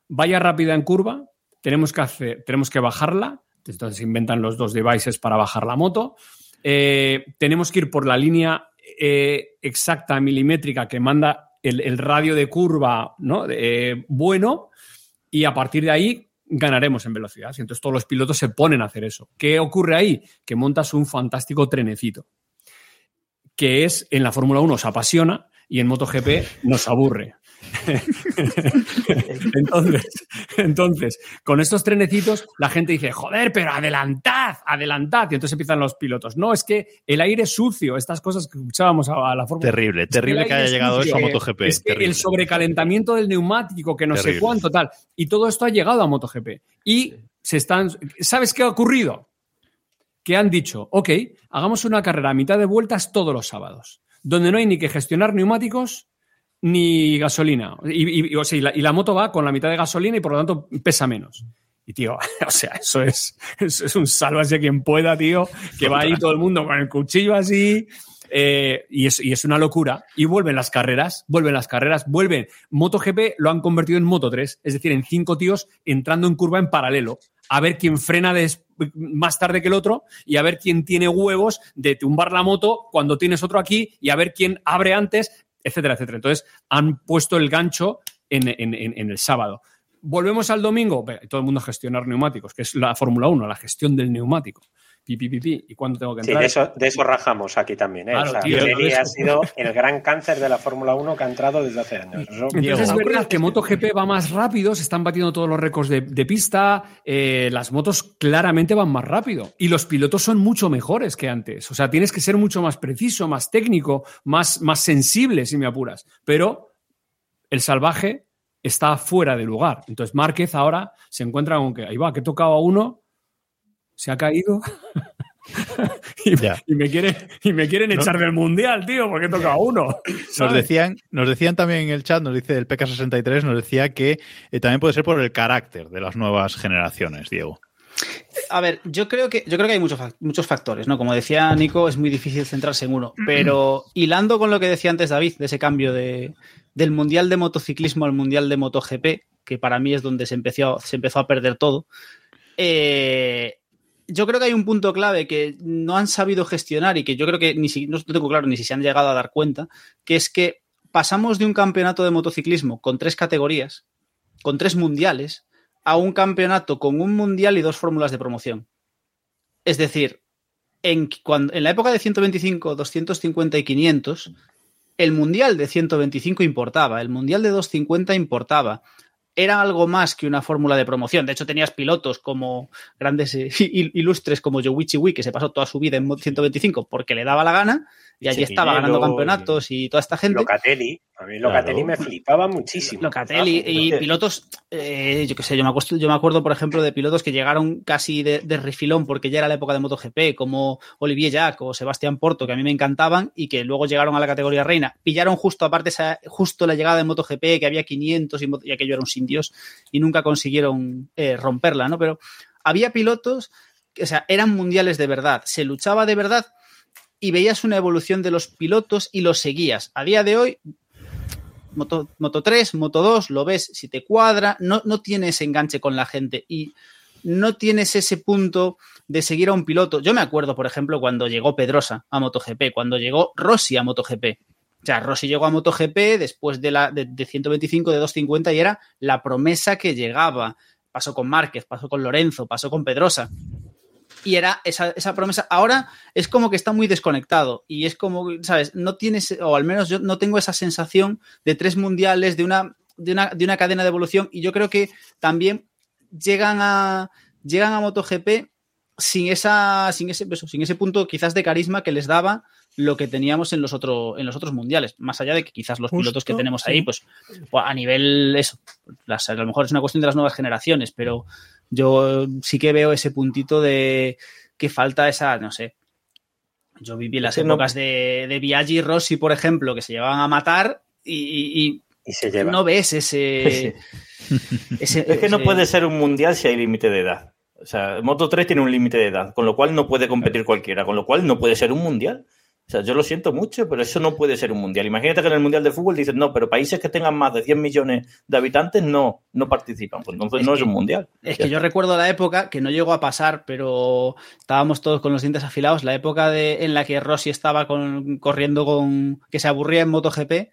vaya rápida en curva, tenemos que, hacer, tenemos que bajarla, entonces inventan los dos devices para bajar la moto, Eh, tenemos que ir por la línea eh, exacta, milimétrica, que manda el, el radio de curva ¿no? Bueno, y a partir de ahí ganaremos en velocidad. Y entonces todos los pilotos se ponen a hacer eso. ¿Qué ocurre ahí? Que montas un fantástico trenecito, que es en la Fórmula 1 os apasiona y en MotoGP nos aburre. entonces, entonces, con estos trenecitos, la gente dice, joder, pero adelantad, adelantad. Y entonces empiezan los pilotos. No, es que el aire es sucio, estas cosas que escuchábamos a, la Fórmula Terrible, terrible que haya es llegado sucio, eso a MotoGP. Es que terrible. el sobrecalentamiento del neumático, que no sé cuánto, tal. Y todo esto ha llegado a MotoGP. Y se están. ¿Sabes qué ha ocurrido? Que han dicho, ok, hagamos una carrera a mitad de vueltas todos los sábados, donde no hay ni que gestionar neumáticos ni gasolina. Y, y- o sea, y la, y la moto va con la mitad de gasolina y por lo tanto pesa menos. Y tío, o sea, eso es, eso es un sálvase quien pueda, tío, que va ahí todo el mundo con el cuchillo así. eh, y, es, y es una locura. Y vuelven las carreras, vuelven las carreras, vuelven. MotoGP lo han convertido en Moto 3, es decir, en cinco tíos entrando en curva en paralelo, a ver quién frena más tarde que el otro y a ver quién tiene huevos de tumbar la moto cuando tienes otro aquí y a ver quién abre antes, etcétera, etcétera. Entonces han puesto el gancho en, en- el sábado. Volvemos al domingo, todo el mundo a gestionar neumáticos, que es la Fórmula 1, la gestión del neumático. Pi, pi, pi, pi. ¿Y cuándo tengo que Sí, entrar? de eso, de eso rajamos aquí también. ¿eh? Claro, o sea, tío, Pirelli de eso. ha sido el gran cáncer de la Fórmula 1 que ha entrado desde hace años. Eso- Entonces es verdad que MotoGP va más rápido, se están batiendo todos los récords de, de pista, eh, las motos claramente van más rápido y los pilotos son mucho mejores que antes. O sea, tienes que ser mucho más preciso, más técnico, más, más sensible, si me apuras. Pero el salvaje está fuera de lugar. Entonces Márquez ahora se encuentra con que ahí va, que he tocado a uno, se ha caído. y, me quiere, y me quieren No. echar del mundial, tío, porque he tocado a uno. Nos decían, nos decían también en el chat, nos dice el PK63, nos decía que eh, también puede ser por el carácter de las nuevas generaciones, Diego. A ver, yo creo que, yo creo que hay muchos, muchos factores, ¿no? Como decía Nico, es muy difícil centrarse en uno. Pero hilando con lo que decía antes David, de ese cambio de, del Mundial de Motociclismo al Mundial de MotoGP, que para mí es donde se empezó, se empezó a perder todo, eh, yo creo que hay un punto clave que no han sabido gestionar y que yo creo que ni si, no tengo claro ni si se han llegado a dar cuenta, que es que pasamos de un campeonato de motociclismo con tres categorías, con tres mundiales, a un campeonato con un mundial y dos fórmulas de promoción. Es decir, en, cuando, en la época de 125, 250 y 500, el mundial de 125 importaba, el mundial de 250 importaba, era algo más que una fórmula de promoción. De hecho, tenías pilotos como grandes eh, il- ilustres como Yoichi Wii, que se pasó toda su vida en Mod 125 porque le daba la gana, y allí estaba ganando campeonatos y toda esta gente. Locatelli. A mí Locatelli Claro. me flipaba muchísimo. Locatelli y Entonces- pilotos, eh, yo qué sé, yo me, acuerdo, yo me acuerdo, por ejemplo, de pilotos que llegaron casi de, de refilón porque ya era la época de MotoGP, como Olivier Jack o Sebastián Porto, que a mí me encantaban y que luego llegaron a la categoría reina. Pillaron justo, aparte, esa, justo la llegada de MotoGP, que había 500 y, y aquello era un sin Dios, y nunca consiguieron eh, romperla, ¿no? Pero había pilotos, que, o sea, eran mundiales de verdad, se luchaba de verdad y veías una evolución de los pilotos y los seguías. A día de hoy, Moto, Moto 3, Moto 2, lo ves si te cuadra, no, no tienes enganche con la gente y no tienes ese punto de seguir a un piloto. Yo me acuerdo, por ejemplo, cuando llegó Pedrosa a MotoGP, cuando llegó Rossi a MotoGP. O sea, Rossi llegó a MotoGP después de, la, de, de 125, de 250 y era la promesa que llegaba. Pasó con Márquez, pasó con Lorenzo, pasó con Pedrosa. Y era esa, esa promesa. Ahora es como que está muy desconectado y es como, ¿sabes? No tienes, o al menos yo no tengo esa sensación de tres mundiales, de una, de una, de una cadena de evolución y yo creo que también llegan a, llegan a MotoGP sin, esa, sin, ese, eso, sin ese punto quizás de carisma que les daba lo que teníamos en los, otro, en los otros mundiales. Más allá de que quizás los Justo, pilotos que tenemos ahí, pues pues, a nivel eso, las- a lo mejor es una cuestión de las nuevas generaciones, pero yo sí que veo ese puntito de que falta esa, no sé. Yo viví las no- épocas de, de Biaggi y Rossi, por ejemplo, que se llevaban a matar y, y- Y se lleva. no ves ese, ese- Es que no puede ser un mundial si hay límite de edad. O sea, Moto 3 tiene un límite de edad, con lo cual no puede competir cualquiera, con lo cual no puede ser un mundial. O sea, yo lo siento mucho, pero eso no puede ser un mundial. Imagínate que en el mundial de fútbol dicen, no, pero países que tengan más de 100 millones de habitantes no, no participan. Pues entonces Es no que- es un mundial. Es Ya que yo está. recuerdo la época, que no llegó a pasar, pero estábamos todos con los dientes afilados, la época de, en la que Rossi estaba con- corriendo con. que se aburría en MotoGP,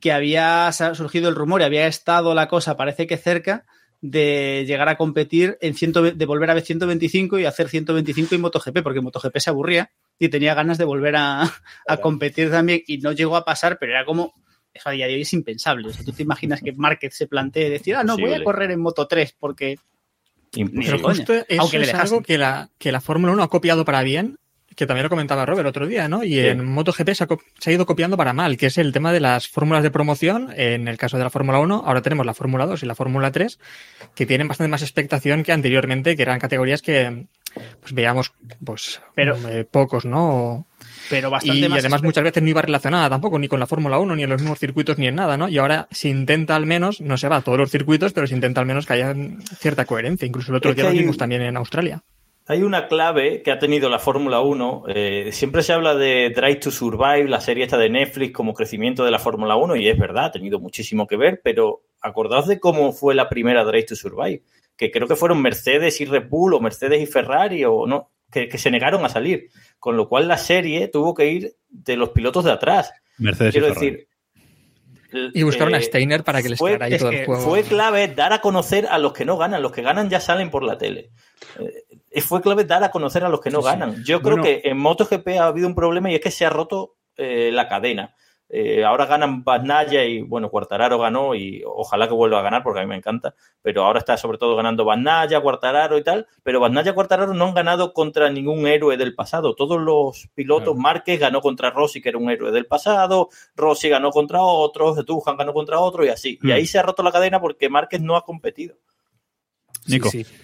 que había surgido el rumor y había estado la cosa, parece que cerca, de llegar a competir en 100, de volver a ver 125 y hacer 125 en MotoGP, porque MotoGP se aburría y tenía ganas de volver a, a competir también y no llegó a pasar, pero era como. Eso a día de hoy es impensable. O sea, tú te imaginas que Márquez se plantee decir, ah, no, voy a correr en Moto 3 porque. Pero justo eso Aunque le es algo que la, que la Fórmula 1 ha copiado para bien, que también lo comentaba Robert otro día, ¿no? Y en MotoGP se ha, se ha ido copiando para mal, que es el tema de las fórmulas de promoción. En el caso de la Fórmula 1, ahora tenemos la Fórmula 2 y la Fórmula 3, que tienen bastante más expectación que anteriormente, que eran categorías que pues veíamos pues Pero- eh, pocos, ¿no? pero bastante Y más además espe- muchas veces no iba relacionada tampoco ni con la Fórmula 1, ni en los mismos circuitos, ni en nada, ¿no? Y ahora se intenta al menos, no se va a todos los circuitos, pero se intenta al menos que haya cierta coherencia. Incluso el otro Es día que lo vimos también en Australia. Hay una clave que ha tenido la Fórmula 1. eh, siempre se habla de Drive to Survive, la serie esta de Netflix como crecimiento de la Fórmula 1, y es verdad, ha tenido muchísimo que ver, pero acordaos de cómo fue la primera Drive to Survive, que creo que fueron Mercedes y Red Bull, o Mercedes y Ferrari, o no, que, que se negaron a salir. Con lo cual la serie tuvo que ir de los pilotos de atrás. Mercedes Quiero y Ferrari. decir. Y buscaron a eh, Steiner para que les fue- ahí todo el juego. fue clave dar a conocer a los que no ganan. Los que ganan ya salen por la tele. Eh, fue clave dar a conocer a los que no sí. ganan. Yo creo Bueno. que en MotoGP ha habido un problema y es que se ha roto eh, la cadena. Eh, ahora ganan Bagnaya y, bueno, Cuartararo ganó y ojalá que vuelva a ganar porque a mí me encanta. Pero ahora está sobre todo ganando Bagnaya, Cuartararo y tal. Pero Bagnaya y Cuartararo no han ganado contra ningún héroe del pasado. Todos los pilotos, Claro. Márquez ganó contra Rossi, que era un héroe del pasado. Rossi ganó contra otros, Dujan ganó contra otro y así. Y Mm. ahí se ha roto la cadena porque Márquez no ha competido. Nico. Sí, sí.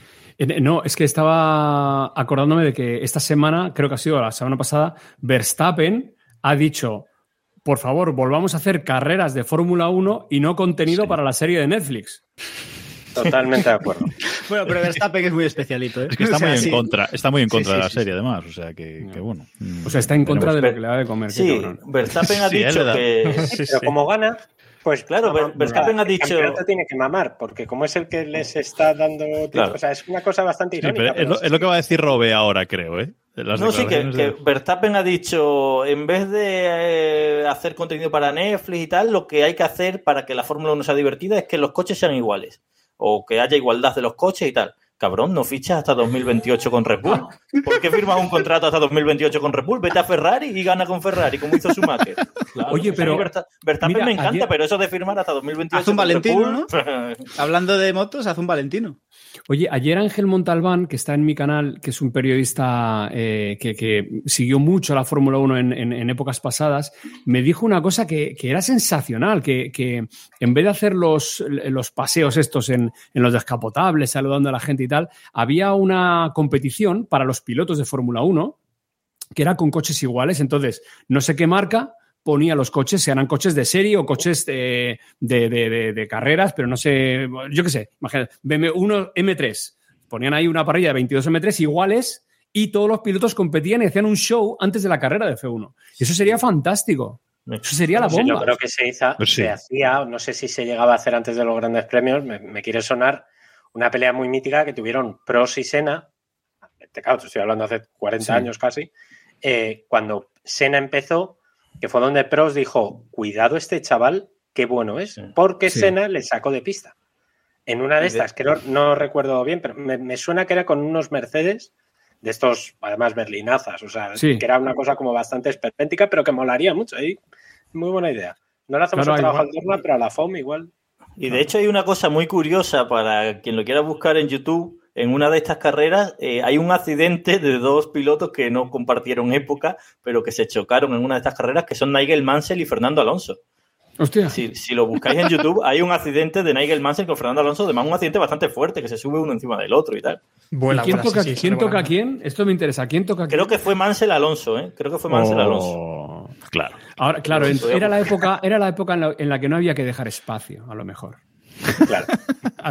No, es que estaba acordándome de que esta semana, creo que ha sido la semana pasada, Verstappen ha dicho, por favor, volvamos a hacer carreras de Fórmula 1 y no contenido para la serie de Netflix. Totalmente de acuerdo. Bueno, pero Verstappen es muy especialito. ¿eh? Es que está O sea, muy en sí. contra, está muy en Sí, contra sí, de la sí, serie, además. O sea que, que bueno. O sea, está en contra de lo que le da de comer. Sí. Verstappen ha Sí, dicho que... Sí, Pero sí. como gana, pues Claro, mamá, Verstappen ha el dicho- campeonato tiene que mamar, porque como es el que les está dando. Claro. O sea, es una cosa bastante Sí, irónica. pero es lo, es lo que va a decir Robe ahora, creo, ¿eh? Las No, sí, que, Verstappen ha dicho, en vez de eh, hacer contenido para Netflix y tal, lo que hay que hacer para que la Fórmula 1 sea divertida es que los coches sean iguales, o que haya igualdad de los coches y tal. cabrón, no fichas hasta 2028 con Red Bull. ¿Por qué firmas un contrato hasta 2028 con Red Bull? Vete a Ferrari y gana con Ferrari, como hizo Schumacher. Claro, Oye, pero- Versta- Verstappen mira, me encanta, ayer- pero eso de firmar hasta 2028 Haz un con Red Valentino, Bull, Hablando de motos, haz un Valentino. Oye, ayer Ángel Montalbán, que está en mi canal, que es un periodista eh, que, siguió mucho la Fórmula 1 en, épocas pasadas, me dijo una cosa que, era sensacional, que, en vez de hacer los, los paseos estos en, en los descapotables, saludando a la gente y tal, había una competición para los pilotos de Fórmula 1 que era con coches iguales. Entonces, no sé qué marca ponía los coches, si eran coches de serie o coches de, de- de- de- de carreras, pero no sé, yo qué sé, imagínate, BMW M3. Ponían ahí una parrilla de 22 M3 iguales y todos los pilotos competían y hacían un show antes de la carrera de F1. Y eso sería fantástico. Eso sería la Sí, bomba. yo creo que se, hizo, Pues sí. se hacía, no sé si se llegaba a hacer antes de los grandes premios, me, me quiere sonar una pelea muy mítica que tuvieron Prost y Senna, te- claro, te estoy hablando hace 40 Sí. años casi, eh, cuando Senna empezó, que fue donde Prost dijo, cuidado este chaval, qué bueno es, Sí. porque Sí. Senna le sacó de pista. En una de estas, que no, recuerdo bien, pero me, me suena que era con unos Mercedes de estos, además, berlinazas, o sea, Sí. que era una cosa como bastante esperpéntica, pero que molaría mucho. ¿eh? Muy buena idea. No le hacemos Claro, el trabajo igual- al pero a la FOM igual. Y de hecho hay una cosa muy curiosa para quien lo quiera buscar en YouTube. En una de estas carreras eh, hay un accidente de dos pilotos que no compartieron época, pero que se chocaron en una de estas carreras, que son Nigel Mansell y Fernando Alonso. Hostia. Si, si lo buscáis en YouTube, hay un accidente de Nigel Mansell con Fernando Alonso, además un accidente bastante fuerte, que se sube uno encima del otro y tal. Vuela, ¿Y quién toca, sí, sí, ¿quién toca a quién? Esto me interesa. ¿Quién toca a quién? Creo que fue Mansell Alonso, ¿eh? Creo que fue Mansell Alonso. Oh. Claro. Ahora, claro, era la buscar. época, era la época en la, en la que no había que dejar espacio, a lo mejor. Claro.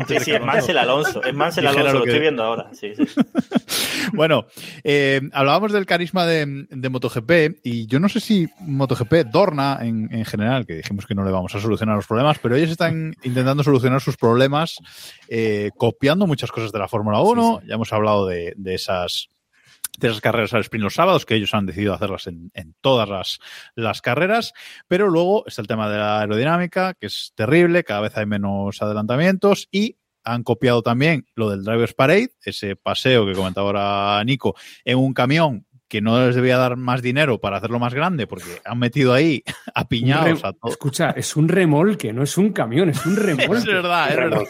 Sí, sí, es Mansell Alonso. Es Mansell Alonso, lo que- estoy viendo ahora. Sí, sí. Bueno, eh, hablábamos del carisma de, de MotoGP y yo no sé si MotoGP, Dorna en, en general, que dijimos que no le vamos a solucionar los problemas, pero ellos están intentando solucionar sus problemas eh, copiando muchas cosas de la Fórmula 1. Ya hemos hablado de, de esas de esas carreras al sprint los sábados, que ellos han decidido hacerlas en, en todas las, las carreras, pero luego está el tema de la aerodinámica, que es terrible, cada vez hay menos adelantamientos y han copiado también lo del Drivers Parade, ese paseo que comentaba ahora Nico, en un camión que no les debía dar más dinero para hacerlo más grande, porque han metido ahí apiñados a todos. Escucha, es un remolque, no es un camión, es un Es remolque. verdad, es verdad.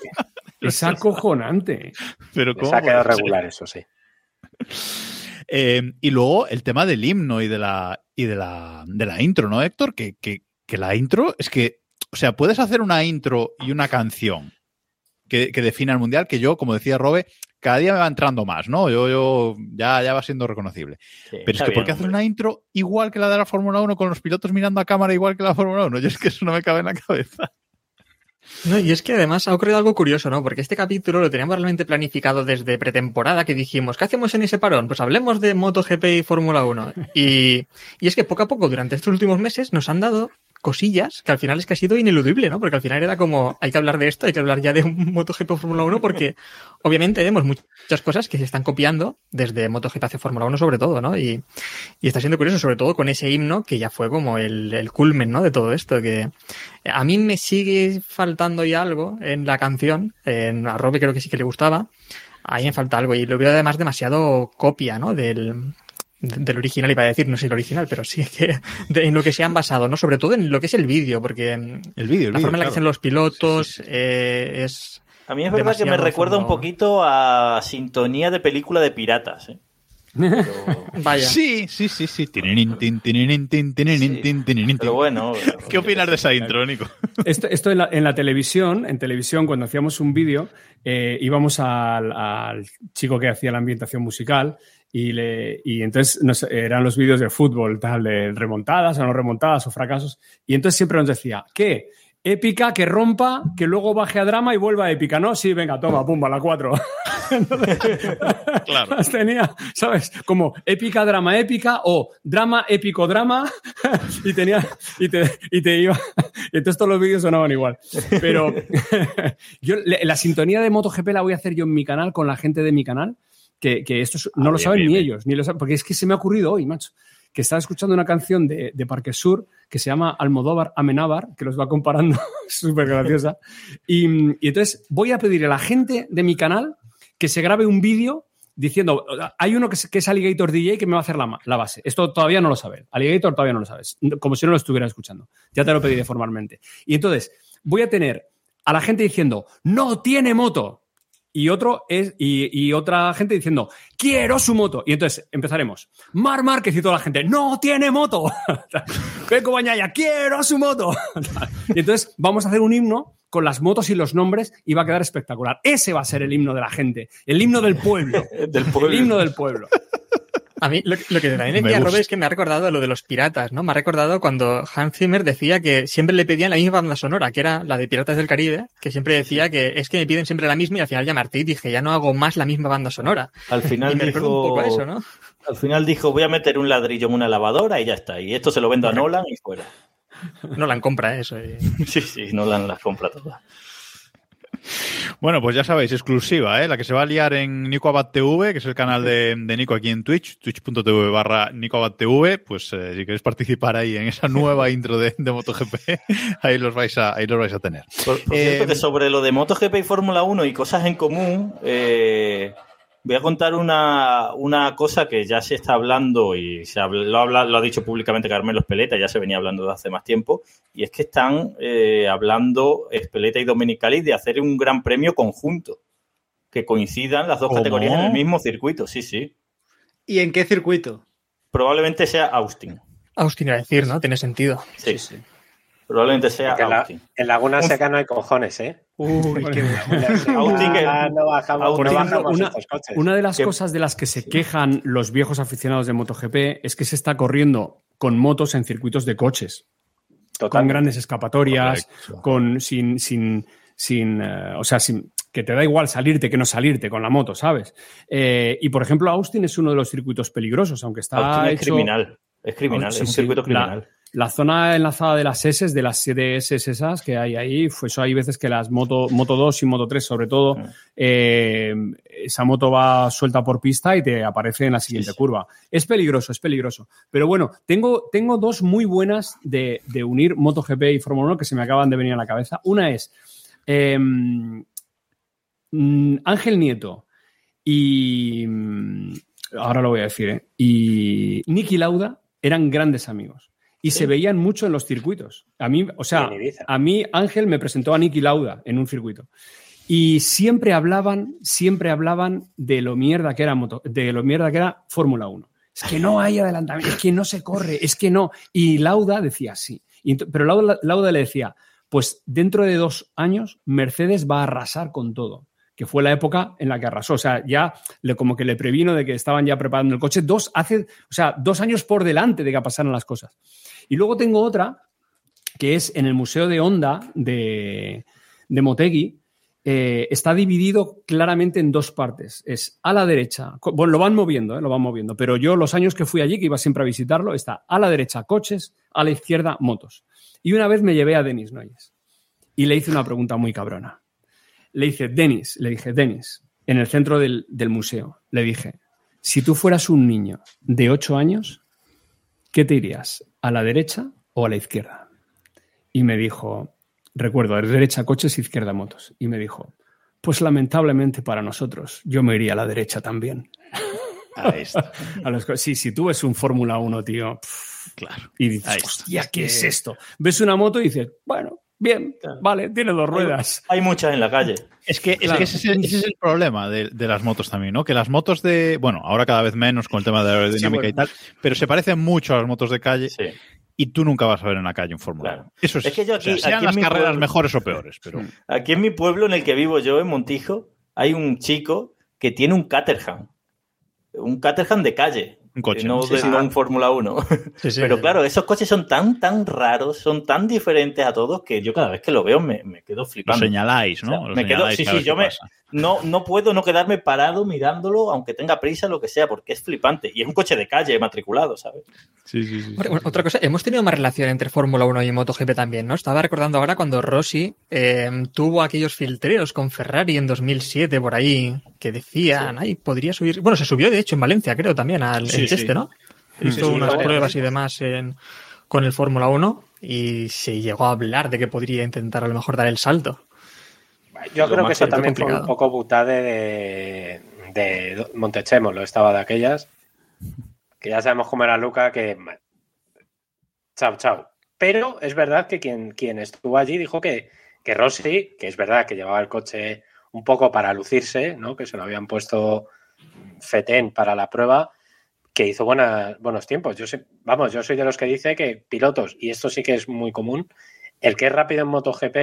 Es acojonante. Pero Les ¿cómo ha quedado regular, eso sí. Eh, y luego el tema del himno y de la, y de la, de la intro, ¿no, Héctor? Que, que, que la intro es que, o sea, puedes hacer una intro y una canción que, que defina el mundial, que yo, como decía Robe, cada día me va entrando más, ¿no? Yo, yo ya, ya va siendo reconocible. Sí, Pero es que, ¿por qué hacer una intro igual que la de la Fórmula 1 con los pilotos mirando a cámara igual que la Fórmula 1? Yo es que eso no me cabe en la cabeza. No, y es que además ha ocurrido algo curioso, ¿no? Porque este capítulo lo teníamos realmente planificado desde pretemporada, que dijimos, ¿qué hacemos en ese parón? Pues hablemos de MotoGP y Fórmula 1. Y, y es que poco a poco, durante estos últimos meses, nos han dado cosillas que al final es que ha sido ineludible, ¿no? Porque al final era como, hay que hablar de esto, hay que hablar ya de un MotoGP Fórmula 1, porque obviamente vemos muchas cosas que se están copiando desde MotoGP hacia Fórmula 1 sobre todo, ¿no? Y, y está siendo curioso, sobre todo con ese himno que ya fue como el, culmen, ¿no? De todo esto, que a mí me sigue faltando ya algo en la canción, en a Robe creo que sí que le gustaba, ahí me falta algo y lo veo además demasiado copia, ¿no? Del, del original, iba a decir, no sé el original, pero sí que de- en lo que se han basado, ¿no? Sobre todo en lo que es el vídeo, porque El vídeo, el la vídeo, forma en la que hacen los pilotos Sí, sí, sí. eh, es... A mí es verdad que me recuerda un poquito a sintonía de película de piratas. ¿eh? Pero, Vaya. Sí, sí, sí, sí. Pero bueno. ¿Qué opinas de esa intro, Nico? Esto, esto en, la, en la televisión, en televisión, cuando hacíamos un vídeo, eh, íbamos al, al chico que hacía la ambientación musical y, le, y entonces nos- eran los vídeos de fútbol, tal, de remontadas o no remontadas o fracasos. Y entonces siempre nos decía, ¿qué? Épica, que rompa, que luego baje a drama y vuelva a épica, ¿no? Sí, venga, toma, pumba, la cuatro. Claro. Las tenía, ¿sabes? Como épica, drama, épica o drama, épico, drama. y tenía, y te, y te iba. Y entonces todos los vídeos sonaban igual. Pero yo, la sintonía de MotoGP la voy a hacer yo en mi canal con la gente de mi canal, que, que esto es- no Ah, lo bien, saben bien, ni bien. ellos, ni lo saben, porque es que se me ha ocurrido hoy, macho. Que estaba escuchando una canción de, de Parque Sur que se llama Almodóvar Amenábar, que los va comparando, súper graciosa. Y, y entonces voy a pedir a la gente de mi canal que se grabe un vídeo diciendo, hay uno que es, que es Alligator DJ que me va a hacer la, la base. Esto todavía no lo sabes. Alligator todavía no lo sabes. Como si no lo estuvieran escuchando. Ya te lo pediré formalmente. Y entonces, voy a tener a la gente diciendo, no tiene moto. Y otro es, y, y otra gente diciendo, quiero su moto. Y entonces empezaremos. Mar Márquez y toda la gente, no tiene moto. Peco Bañaya, quiero su moto. y entonces vamos a hacer un himno con las motos y los nombres y va a quedar espectacular. Ese va a ser el himno de la gente, el himno del pueblo. Del pueblo. El himno del pueblo. A mí lo, lo que también Me decía. Robert es que me ha recordado lo de los piratas, ¿no? Me ha recordado cuando Hans Zimmer decía que siempre le pedían la misma banda sonora, que era la de Piratas del Caribe, que siempre decía que es que me piden siempre la misma y al final ya Martí dije, ya no hago más la misma banda sonora. Al final y me recuerda un poco a dijo, eso, ¿no? al final dijo, voy a meter un ladrillo en una lavadora y ya está. Y esto se lo vendo a Nolan y fuera. No la compra eso. eh. Sí, sí, Nolan las compra todas. Bueno, pues ya sabéis, exclusiva, ¿eh? La que se va a liar en Nico Abad TV, que es el canal de, de Nico aquí en Twitch, twitch.tv barra Nico Abad TV, pues eh, si queréis participar ahí en esa nueva intro de, de MotoGP, ahí los vais a, ahí los vais a tener. Por, por Eh, cierto, que sobre lo de MotoGP y Fórmula 1 y cosas en común, eh, voy a contar una, una cosa que ya se está hablando y se habla- lo, habla- lo ha dicho públicamente Carmelo Espeleta, ya se venía hablando de hace más tiempo, y es que están eh, hablando Espeleta y Domenicali de hacer un gran premio conjunto, que coincidan las dos ¿Cómo? categorías en el mismo circuito, sí, sí. ¿Y en qué circuito? Probablemente sea Austin. Austin a decir, ¿no? Tiene sentido. Sí, Probablemente sea Porque en, la- Austin. en Laguna Un- Seca no hay cojones, ¿eh? Uy, qué Ah, una- de las cosas de las que se quejan los viejos aficionados de MotoGP es que se está corriendo con motos en circuitos de coches, con Totalmente. grandes escapatorias, Correcto. con sin, sin, sin, eh, o sea, sin, que te da igual salirte que no salirte con la moto, ¿sabes? Eh, y por ejemplo, Austin es uno de los circuitos peligrosos, aunque está Austin es hecho- criminal. Es criminal, Sí, es un sí, circuito criminal. La zona enlazada de las S, de las siete S esas que hay ahí, pues hay veces que las moto, moto 2 y moto 3 sobre todo, Mm. eh, esa moto va suelta por pista y te aparece en la siguiente sí. curva. Es peligroso, es peligroso. Pero bueno, tengo, tengo dos muy buenas de, de unir MotoGP y Fórmula 1 que se me acaban de venir a la cabeza. Una es eh, mm, Ángel Nieto y... mm, Ahora lo voy a decir, ¿eh? Y Nicky Lauda eran grandes amigos y se veían mucho en los circuitos. A mí, o sea, a mí Ángel me presentó a Nicky Lauda en un circuito. Y siempre hablaban, siempre hablaban de lo mierda que era moto, de lo mierda que era Fórmula 1. Es que no hay adelantamiento, es que no se corre, es que no. Y Lauda decía sí. Pero Lauda, Lauda le decía, pues dentro de dos años Mercedes va a arrasar con todo. Que fue la época en la que arrasó. O sea, ya le, como que le previno de que estaban ya preparando el coche dos, hace, o sea, dos años por delante de que pasaran las cosas. Y luego tengo otra, que es en el Museo de Honda de, de Motegi, eh, está dividido claramente en dos partes. Es a la derecha, bueno, lo van moviendo, eh, lo van moviendo, pero yo los años que fui allí, que iba siempre a visitarlo, está a la derecha coches, a la izquierda motos. Y una vez me llevé a Denis Noyes y le hice una pregunta muy cabrona. Le dije, Denis, le dije, Denis, en el centro del, del museo, le dije, si tú fueras un niño de ocho años, ¿qué te irías? ¿A la derecha o a la izquierda? Y me dijo, recuerdo, a derecha coches, izquierda motos. Y me dijo, pues lamentablemente para nosotros, yo me iría a la derecha también. Ahí está. A los sí, si tú ves un Fórmula 1, tío, pff, Claro. y dices, hostia, ¿qué es esto? Ves una moto y dices, bueno, bien, vale, tiene dos ruedas. Hay muchas en la calle. Es que, es que ese, es el, ese es el problema de, de las motos también, ¿no? Que las motos de. Bueno, ahora cada vez menos con el tema de la aerodinámica Sí, y tal, pero se parecen mucho a las motos de calle Sí. y tú nunca vas a ver en la calle un Fórmula Claro. 1. Eso es. Es que yo aquí- o sea, sean aquí en las carreras pueblo- mejores o peores, pero. Aquí en mi pueblo, en el que vivo yo, en Montijo, hay un chico que tiene un Caterham. Un Caterham de calle. Un coche. No, Sí, de- sí. no un Fórmula 1. Sí, sí. Pero claro, esos coches son tan, tan raros, son tan diferentes a todos que yo cada vez que lo veo me, me quedo Lo flipando. señaláis, ¿no? O sea, Lo me quedo- sí, sí, yo me-. No, no puedo no quedarme parado mirándolo, aunque tenga prisa, lo que sea, porque es flipante. Y es un coche de calle matriculado, ¿sabes? Sí, sí, sí. Bueno, otra cosa, hemos tenido más relación entre Fórmula 1 y MotoGP también, ¿no? Estaba recordando ahora cuando Rossi eh, tuvo aquellos filtreos con Ferrari en 2007 por ahí, que decían, ay, podría subir. Bueno, se subió de hecho en Valencia, creo, también al Sí, sí. Cheste, ¿no? Hizo sí, unas pruebas y demás en- con el Fórmula 1 y se llegó a hablar de que podría intentar a lo mejor dar el salto. Yo Lo creo que eso también fue un poco butade de, de Montechemo, lo estaba de aquellas. Que ya sabemos cómo era Luca, que. Chao, chao. Pero es verdad que quien, quien estuvo allí dijo que, que Rossi, que es verdad que llevaba el coche un poco para lucirse, ¿no? Que se lo habían puesto Fetén para la prueba, que hizo buenas, buenos tiempos. Yo sé, vamos, yo soy de los que dice que pilotos, y esto sí que es muy común, el que es rápido en MotoGP,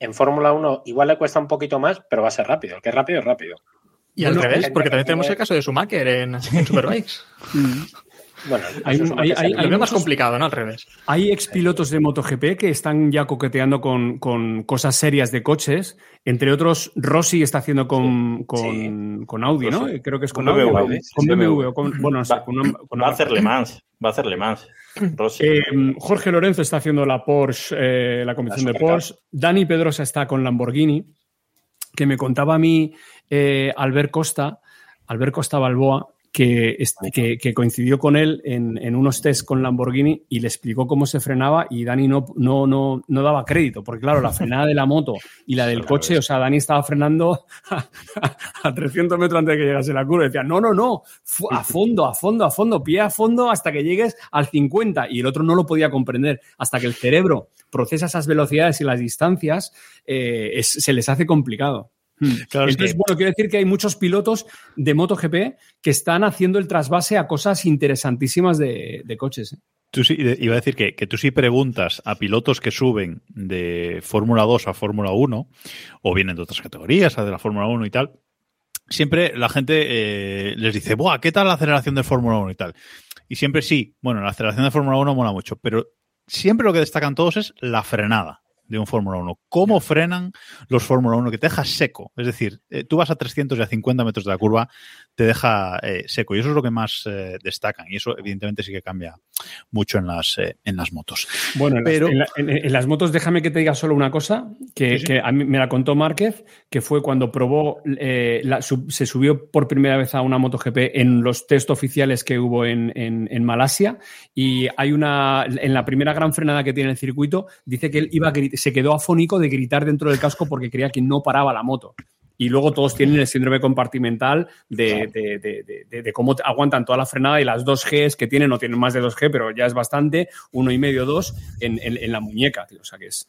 en Fórmula 1 igual le cuesta un poquito más, pero va a ser rápido. El que es rápido es rápido. Y al revés, porque que también tenemos el caso de Schumacher en, en Superbikes. Bueno, Hay hay- cosa hay- que- Lo veo más complicado, ¿no? Al revés. Hay expilotos de MotoGP que están ya coqueteando con, con cosas serias de coches. Entre otros, Rossi está haciendo con, con, con Audi, ¿no? Creo que es con, Con Audi. BMW, Con BMW. BMW. o con- bueno, no sé, Va- una- a hacer Le Mans. Va a hacer Le Mans. Rossi. Eh, Jorge Lorenzo está haciendo la Porsche, eh, la competición La de. Porsche. Dani Pedrosa está con Lamborghini. Que me contaba a mí eh, Albert Costa, Albert Costa Balboa, que, que, que coincidió con él en, en unos test con Lamborghini y le explicó cómo se frenaba y Dani no, no, no, no daba crédito, porque claro, la frenada de la moto y la del coche, o sea, Dani estaba frenando a 300 metros antes de que llegase la curva. Decía, no, no, no, a fondo, a fondo, a fondo, pie a fondo hasta que llegues al 50. Y el otro no lo podía comprender. Hasta que el cerebro procesa esas velocidades y las distancias, eh, es- se les hace complicado. Hmm. Claro, Entonces, que- bueno, quiero decir que hay muchos pilotos de MotoGP que están haciendo el trasvase a cosas interesantísimas de, de coches. ¿eh? Tú sí, iba a decir que, que tú sí preguntas a pilotos que suben de Fórmula 2 a Fórmula 1, o vienen de otras categorías, a de la Fórmula 1 y tal, siempre la gente eh, les dice, Buah, ¿qué tal la aceleración de Fórmula 1 y tal? Y siempre sí, bueno, la aceleración de Fórmula 1 mola mucho, pero siempre lo que destacan todos es la frenada de un Fórmula 1. ¿Cómo frenan los Fórmula 1? Que te deja seco. Es decir, eh, tú vas a 300 y a 50 metros de la curva, te deja eh, seco. Y eso es lo que más eh, destacan. Y eso, evidentemente, sí que cambia mucho en las, en las motos. Bueno, en, Pero- en la- en- en las motos, déjame que te diga solo una cosa, que, Sí, que a mí me la contó Márquez, que fue cuando probó, la- sub- se subió por primera vez a una MotoGP en los test oficiales que hubo en, en- Malasia, y hay una, en la primera gran frenada que tiene el circuito, dice que él iba a grit- se quedó afónico de gritar dentro del casco porque creía que no paraba la moto. Y luego todos tienen el síndrome compartimental de, de- de- de- de- de cómo aguantan toda la frenada y las dos Gs que tienen, no tienen más de 2G, pero ya es bastante, uno y medio, dos, en, en- en la muñeca, tío. O sea que es.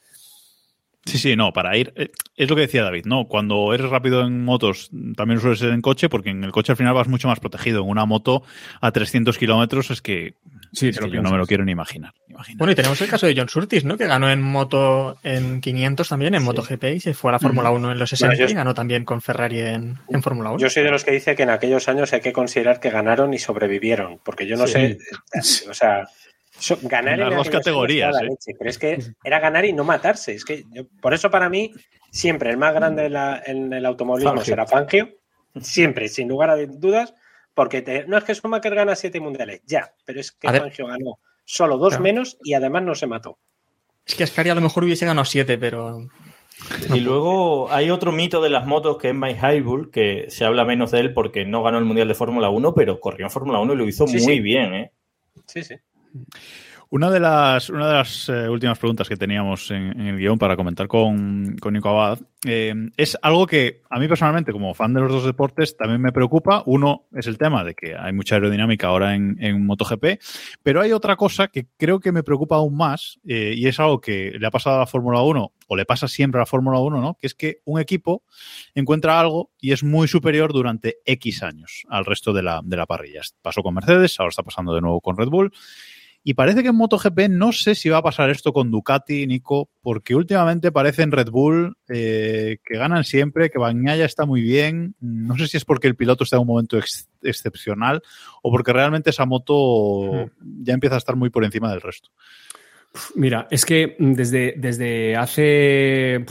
Sí, sí, no, para ir. eh, Es lo que decía David, ¿no? Cuando eres rápido en motos, también suele ser en coche, porque en el coche al final vas mucho más protegido. En una moto a 300 kilómetros es que, Sí, te lo yo no me lo quiero ni imaginar. ni imaginar. Bueno, y tenemos el caso de John Surtis, ¿no? Que ganó en moto en 500 también, en MotoGP, y se fue a la Fórmula 1 en los 60 Bueno, yo- y ganó también con Ferrari en, en Fórmula 1. Yo soy de los que dice que en aquellos años hay que considerar que ganaron y sobrevivieron, porque yo no Sí. sé, o sea, so- ganar En las dos aquellos años categorías, ¿eh? leche, pero es que era ganar y no matarse. Es que yo- por eso para mí siempre el más grande en, la- en el automovilismo Fangio. será Fangio, siempre, sin lugar a dudas, porque te- no es que Schumacher gana siete mundiales, ya, pero es que. Fangio ganó solo dos Claro. menos y además no se mató. Es que Ascari a lo mejor hubiese ganado 7, pero Y luego hay otro mito de las motos que es Mike Haybull, que se habla menos de él porque no ganó el Mundial de Fórmula 1, pero corrió en Fórmula 1 y lo hizo Sí, muy sí. bien, ¿eh? Sí, sí. Una de las, una de las eh, últimas preguntas que teníamos en, el guion para comentar con, con Nico Abad eh, es algo que a mí personalmente, como fan de los dos deportes, también me preocupa. Uno es el tema de que hay mucha aerodinámica ahora en, en MotoGP, pero hay otra cosa que creo que me preocupa aún más eh, y es algo que le ha pasado a la Fórmula 1 o le pasa siempre a la Fórmula 1, ¿no? Que es que un equipo encuentra algo y es muy superior durante X años al resto de la, de la parrilla. Pasó con Mercedes, ahora está pasando de nuevo con Red Bull. Y parece que en MotoGP no sé si va a pasar esto con Ducati, Nico, porque últimamente parece en Red Bull eh, que ganan siempre, que Bagnaia está muy bien. No sé si es porque el piloto está en un momento ex- excepcional o porque realmente esa moto ya empieza a estar muy por encima del resto. Mira, es que desde, desde hace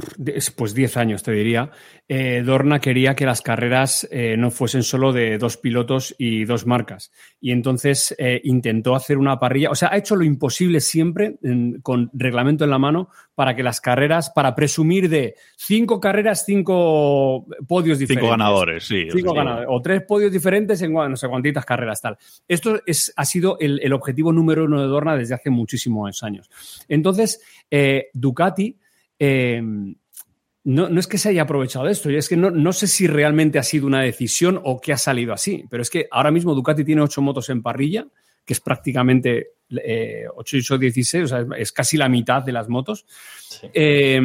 pues 10 años, te diría, eh, Dorna quería que las carreras eh, no fuesen solo de dos pilotos y dos marcas. Y entonces eh, intentó hacer una parrilla, o sea, ha hecho lo imposible siempre en- con reglamento en la mano para que las carreras, para presumir de cinco carreras, cinco podios diferentes. Cinco ganadores, sí. Cinco ganadores. O tres podios diferentes en no sé cuántitas carreras tal. Esto es, ha sido el, el objetivo número uno de Dorna desde hace muchísimos años. Entonces, Ducati eh, no, no es que se haya aprovechado de esto, y es que no, no sé si realmente ha sido una decisión o que ha salido así, pero es que ahora mismo Ducati tiene ocho motos en parrilla, que es prácticamente eh, 8 y 16, o sea, es casi la mitad de las motos, eh,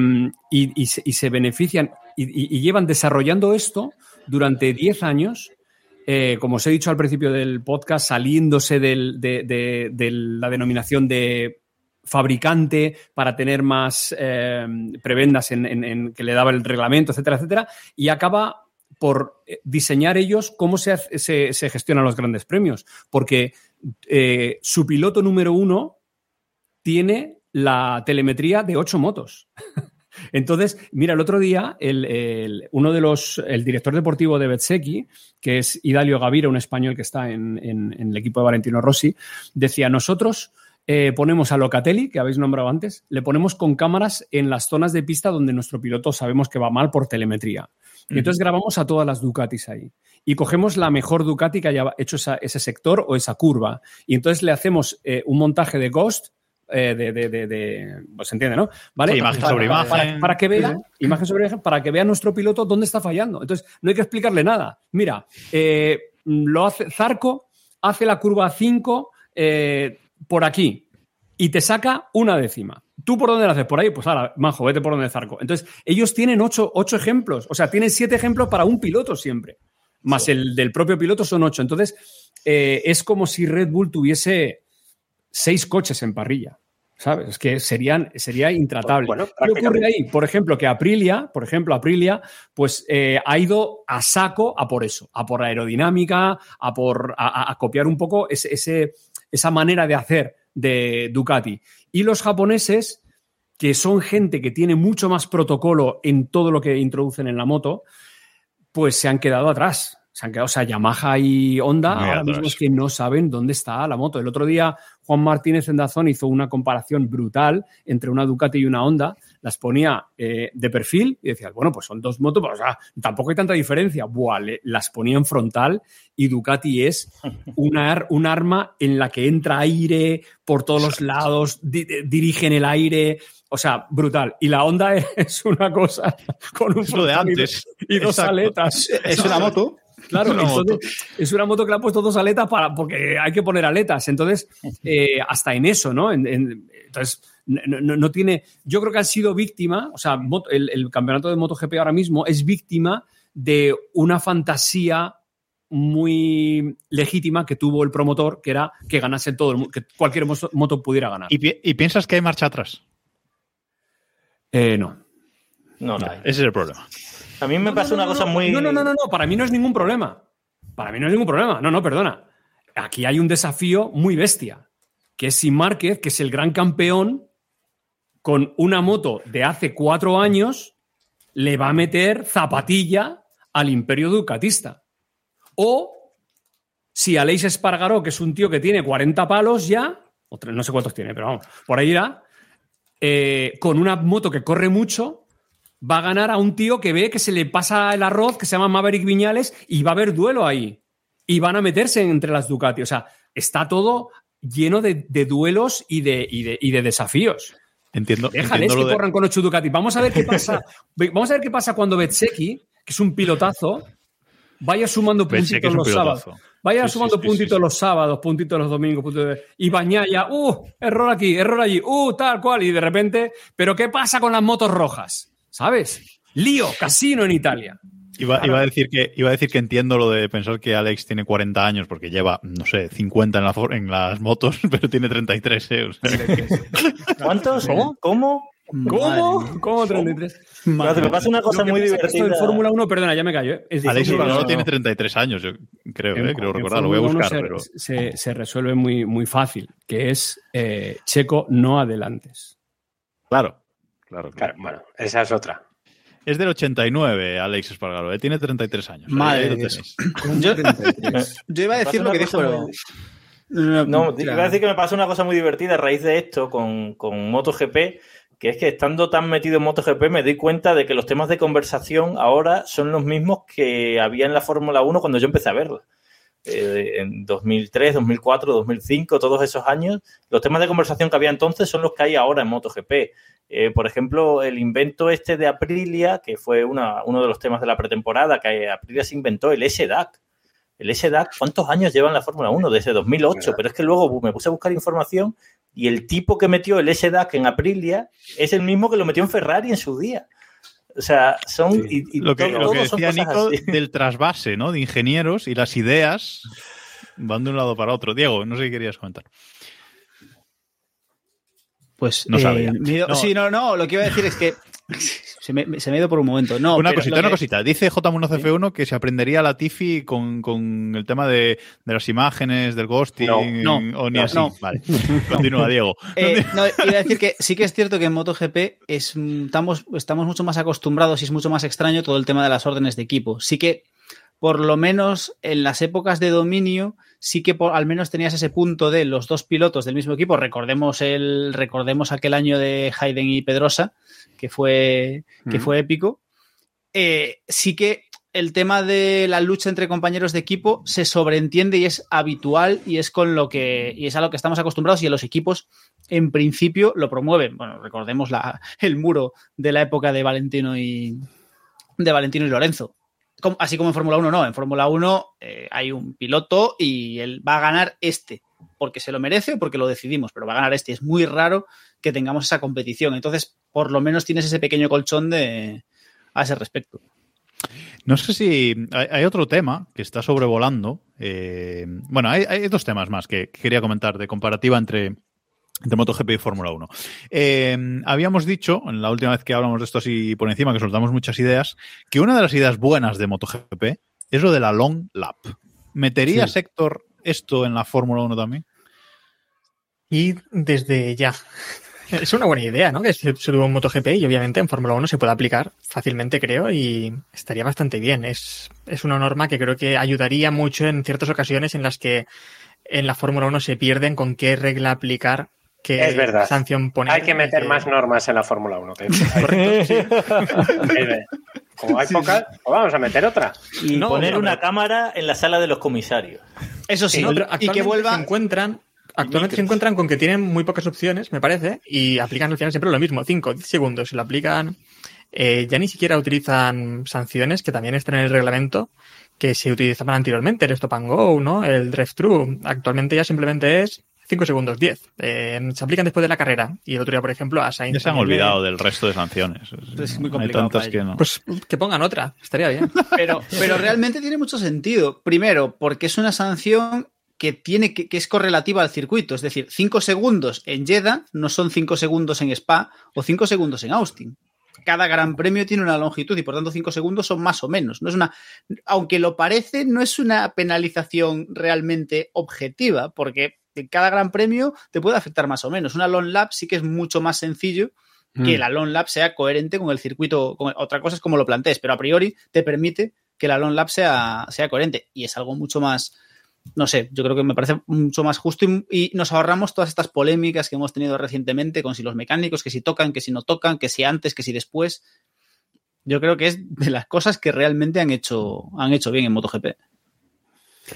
y, y se, y se benefician y, y- y llevan desarrollando esto durante 10 años. eh, como os he dicho al principio del podcast, saliéndose del- de, de- de la denominación de fabricante para tener más eh, prebendas en, que le daba el reglamento, etcétera, etcétera, y acaba por eh, diseñar ellos cómo se, se, gestionan los grandes premios, porque eh, su piloto número uno tiene la telemetría de ocho motos. Entonces, mira, el otro día, el, uno de los, el director deportivo de Betseki, que es Idalio Gavira, un español que está en- en el equipo de Valentino Rossi, decía, nosotros eh, ponemos a Locatelli, que habéis nombrado antes, le ponemos con cámaras en las zonas de pista donde nuestro piloto sabemos que va mal por telemetría. Y entonces grabamos a todas las Ducatis ahí. Y cogemos la mejor Ducati que haya hecho esa- ese sector o esa curva. Y entonces le hacemos eh, un montaje de Ghost. eh, de, de, de, de- pues se entiende, ¿no? ¿Vale? Sí, imagen Para- sobre imagen. Para, para que vea, imagen sobre imagen, para que vea nuestro piloto dónde está fallando. Entonces, no hay que explicarle nada. Mira, eh, lo hace Zarco, hace la curva 5 eh, por aquí y te saca una décima. ¿Tú por dónde la haces? Por ahí, pues ahora, majo, vete por donde Zarco. Entonces, ellos tienen ocho, ocho ejemplos, o sea, tienen siete ejemplos para un piloto siempre, más el del propio piloto son ocho. Entonces, eh, es como si Red Bull tuviese seis coches en parrilla. ¿Sabes? Es que serían, sería intratable. Bueno, ¿Qué ocurre ahí? Por ejemplo, que Aprilia, por ejemplo, Aprilia, pues eh, ha ido a saco a por eso, a por aerodinámica, a por a, a- a copiar un poco ese, ese- esa manera de hacer de Ducati. Y los japoneses, que son gente que tiene mucho más protocolo en todo lo que introducen en la moto, pues se han quedado atrás. Se han quedado, o sea, Yamaha y Honda Muy ahora atrás. mismo es que no saben dónde está la moto. El otro día Juan Martínez en Dazón hizo una comparación brutal entre una Ducati y una Honda, las ponía eh, de perfil y decía, bueno, pues son dos motos, pues, o sea, tampoco hay tanta diferencia. Buah, le- las ponía en frontal y Ducati es una un arma en la que entra aire por todos los lados, di- dirigen el aire, o sea, brutal. Y la Honda es una cosa con un Es lo de antes. dos- y dos Exacto. aletas. Es una moto. Claro, Una entonces, es una moto que le han puesto dos aletas para, porque hay que poner aletas. Entonces, eh, hasta en eso, ¿no? En- en- entonces, no, no- no tiene. Yo creo que han sido víctima, o sea, el, el campeonato de MotoGP ahora mismo es víctima de una fantasía muy legítima que tuvo el promotor, que era que ganase todo el mu- que cualquier moto, pudiera ganar. ¿Y, pi- y piensas que hay marcha atrás? Eh, no. No, no hay. Ese es el problema. A mí me No, pasa no, una no, cosa no, muy. No, no, no, no, no, para mí no es ningún problema. Para mí no es ningún problema. No, no, perdona. Aquí hay un desafío muy bestia, que es si Márquez, que es el gran campeón, con una moto de hace cuatro años, le va a meter zapatilla al imperio ducatista. O si Aleix Espargaró, que es un tío que tiene 40 palos ya, no sé cuántos tiene, pero vamos, por ahí irá, eh, con una moto que corre mucho, va a ganar a un tío que ve que se le pasa el arroz, que se llama Maverick Viñales, y va a haber duelo ahí. Y van a meterse entre las Ducati. O sea, está todo lleno de, duelos y de- y de desafíos. Entiendo. Déjales entiendo que de- corran con ocho Ducati. Vamos a ver qué pasa. Vamos a ver qué pasa cuando Betseki, que es un pilotazo, vaya sumando puntitos los pilotazo. sábados. Vaya Sí, sumando sí, puntitos sí. los sábados, puntitos los domingos, puntitos y Bañaya, uh, error aquí, error allí, uh, tal cual, y de repente, pero ¿qué pasa con las motos rojas? ¿Sabes? Lío, casino en Italia. Iba, iba a decir que, iba a decir que entiendo lo de pensar que Alex tiene 40 años porque lleva, no sé, 50 en, la for- en las motos, pero tiene 33, ¿eh? O sea, ¿Cuántos? ¿Cómo? ¿Cómo? ¿Cómo? ¿Cómo 33? Fíjate, me pasa una cosa muy pasa es que esto divertida. en Fórmula 1, perdona, ya me callo. ¿eh? Es Alex uno- tiene 33 años, yo creo, en- ¿eh? creo recordar, lo voy a buscar, pero... se, se- se resuelve muy, muy fácil, que es eh, Checo no adelantes. Claro, claro, claro. Claro, bueno, esa es otra. Es del 89, Alex Espargaro, ¿eh? tiene 33 años. Madre tenéis. Yo, yo iba a decir lo que dijo, pero. No, iba a decir que me pasa una cosa muy divertida a raíz de esto con, con MotoGP, que es que estando tan metido en MotoGP me doy cuenta de que los temas de conversación ahora son los mismos que había en la Fórmula 1 cuando yo empecé a verla. Eh, en 2003, 2004, 2005, todos esos años, los temas de conversación que había entonces son los que hay ahora en MotoGP. Eh, por ejemplo, el invento este de Aprilia, que fue una, uno de los temas de la pretemporada, que Aprilia se inventó, el SDAC. El SDAC, ¿cuántos años lleva en la Fórmula 1? Desde 2008, pero es que luego me puse a buscar información y el tipo que metió el SDAC en Aprilia es el mismo que lo metió en Ferrari en su día. O sea, son. Sí. Y, y lo que, todo- lo que decía Nico así. del trasvase, ¿no? De ingenieros y las ideas van de un lado para otro. Diego, no sé qué querías comentar. Pues No eh, sabía. No. Sí, no, no, lo que iba a decir es que se me, se me ha ido por un momento. No, una pero cosita, una que- cosita. Dice J1CF1 que se aprendería la Tifi con, con el tema de, de las imágenes, del ghosting No, o ni no, así. no. Vale. Continúa, Diego. Eh, no, iba a decir que sí que es cierto que en MotoGP es, estamos, estamos mucho más acostumbrados y es mucho más extraño todo el tema de las órdenes de equipo. Sí que, por lo menos en las épocas de dominio, sí que por, al menos tenías ese punto de los dos pilotos del mismo equipo. Recordemos el, recordemos aquel año de Hayden y Pedrosa, que fue, que Mm. fue épico. Eh, sí que el tema de la lucha entre compañeros de equipo se sobreentiende y es habitual y es con lo que y es a lo que estamos acostumbrados y los equipos en principio lo promueven. Bueno, recordemos la, el muro de la época de Valentino y de Valentino y Lorenzo. Como- así como en Fórmula 1 no, en Fórmula 1 eh, hay un piloto y él va a ganar este porque se lo merece o porque lo decidimos, pero va a ganar este. Es muy raro que tengamos esa competición. Entonces, por lo menos tienes ese pequeño colchón de a ese respecto. No sé si hay, hay otro tema que está sobrevolando. eh, bueno, hay, hay dos temas más que, que quería comentar de comparativa entre, entre MotoGP y Fórmula 1. Eh, habíamos dicho, en la última vez que hablamos de esto así por encima, que soltamos muchas ideas, que una de las ideas buenas de MotoGP es lo de la long lap. ¿Metería Sí. Sector esto en la Fórmula 1 también? Y desde ya. Es una buena idea, ¿no? Que se, se tuvo en MotoGP y obviamente en Fórmula 1 se puede aplicar fácilmente, creo, y estaría bastante bien. Es, es una norma que creo que ayudaría mucho en ciertas ocasiones en las que en la Fórmula 1 se pierden con qué regla aplicar, qué Es verdad. sanción poner. Hay que meter más normas en la Fórmula 1. que- Correcto, sí. Eh, Como hay pocas, pues vamos a meter otra. Y No, poner no, una pero- cámara en la sala de los comisarios. Eso sí, No, pero y que vuelva se encuentran actualmente se encuentran con que tienen muy pocas opciones, me parece, y aplican al final siempre lo mismo, 5, 10 segundos, se lo aplican. eh, ya ni siquiera utilizan sanciones que también están en el reglamento que se utilizaban anteriormente, el stop and go, ¿no? El drive thru. Actualmente ya simplemente es 5 segundos, 10. Eh, se aplican después de la carrera. Y el otro día, por ejemplo, a Sainz. Ya se han olvidado del resto de sanciones. Es muy Hay complicado tantas para que no. Pues que pongan otra, estaría bien. Pero, pero realmente tiene mucho sentido. Primero, porque es una sanción que tiene que, que es correlativa al circuito. Es decir, 5 segundos en Jeddah no son 5 segundos en Spa o 5 segundos en Austin. Cada gran premio tiene una longitud y por tanto 5 segundos son más o menos. No es una, aunque lo parece, no es una penalización realmente objetiva, porque en cada gran premio te puede afectar más o menos. Una long lap sí que es mucho más sencillo que Mm. la long lap sea coherente con el circuito. con- otra cosa es como lo plantees, pero a priori te permite que la long lap sea, sea coherente. Y es algo mucho más, no sé, yo creo que me parece mucho más justo y, y nos ahorramos todas estas polémicas que hemos tenido recientemente con si los mecánicos, que si tocan, que si no tocan, que si antes, que si después. Yo creo que es de las cosas que realmente han hecho, han hecho bien en MotoGP.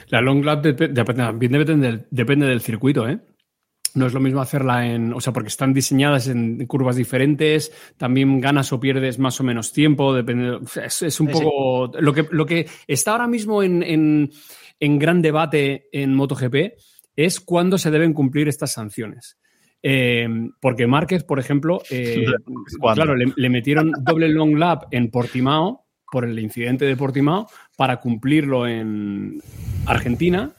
La long lap también depende del, depende del circuito, ¿eh? No es lo mismo hacerla en, o sea, porque están diseñadas en curvas diferentes, también ganas o pierdes más o menos tiempo, depende, es, es un Sí, poco lo que, lo que está ahora mismo en, en- en gran debate en MotoGP es cuándo se deben cumplir estas sanciones. Eh, porque Márquez, por ejemplo, eh, claro, le, le metieron doble long lap en Portimao por el incidente de Portimao para cumplirlo en Argentina.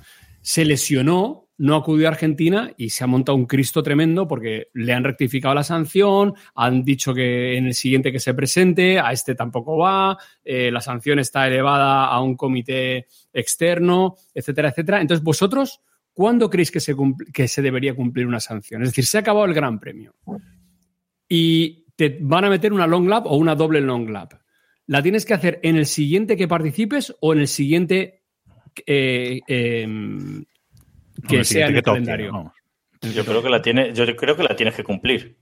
Se lesionó, no acudió a Argentina y se ha montado un Cristo tremendo porque le han rectificado la sanción, han dicho que en el siguiente que se presente, a este tampoco va, eh, la sanción está elevada a un comité externo, etcétera, etcétera. Entonces, vosotros, ¿cuándo creéis que se, que se debería cumplir una sanción? Es decir, se ha acabado el Gran Premio y te van a meter una long lap o una doble long lap. ¿La tienes que hacer en el siguiente que participes o en el siguiente eh, Hombre, que sea en el calendario? Yo creo que la tiene, yo creo que la tienes que cumplir.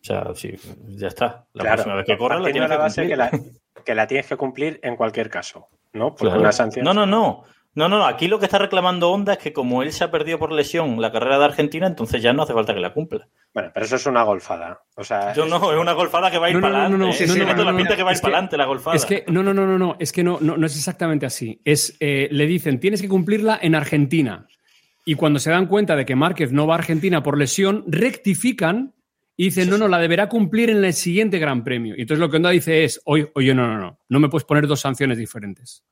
O sea, sí, ya está. La Claro, próxima vez que corra la tienes que la base cumplir. que la, que la tienes que cumplir en cualquier caso, ¿no? Porque Claro. una sanción. No, no, no. No, no, no, aquí lo que está reclamando Honda es que como él se ha perdido por lesión la carrera de Argentina, entonces ya no hace falta que la cumpla. Bueno, pero eso es una golfada. O sea, Yo no, es una golfada que va a ir para no, no, adelante. no, no, no, la no, pinta no. que va a ir Es para que- adelante la golfada. Es que no, no, no, no, no, es que no, no, no es exactamente así. Es, eh, le dicen, tienes que cumplirla en Argentina. Y cuando se dan cuenta de que Márquez no va a Argentina por lesión, rectifican y dicen, no, no, la deberá cumplir en el siguiente Gran Premio. Y entonces lo que Honda dice es, oye, oye, no, no, no, no me puedes poner dos sanciones diferentes.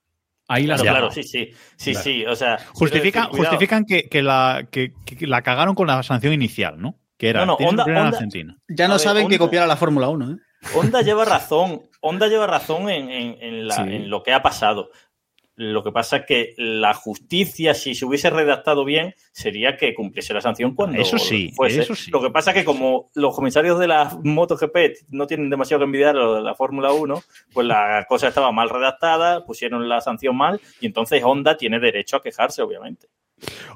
Ahí las Claro, claro, sí, sí. Sí, Claro. sí, o sea. Justifican, decir, que, que la, que, que la cagaron con la sanción inicial, ¿no? Que era No, no, Honda- Honda- Argentina. Ya no ver, saben que copiar a la Fórmula 1, ¿eh? Honda lleva razón. Honda lleva razón en, en- en la- Sí. en lo que ha pasado. Lo que pasa es que la justicia, si se hubiese redactado bien, sería que cumpliese la sanción cuando Eso sí, fuese. eso sí. Lo que pasa es que como los comisarios de la MotoGP no tienen demasiado que envidiar a lo de la Fórmula 1, pues la cosa estaba mal redactada, pusieron la sanción mal y entonces Honda tiene derecho a quejarse, obviamente.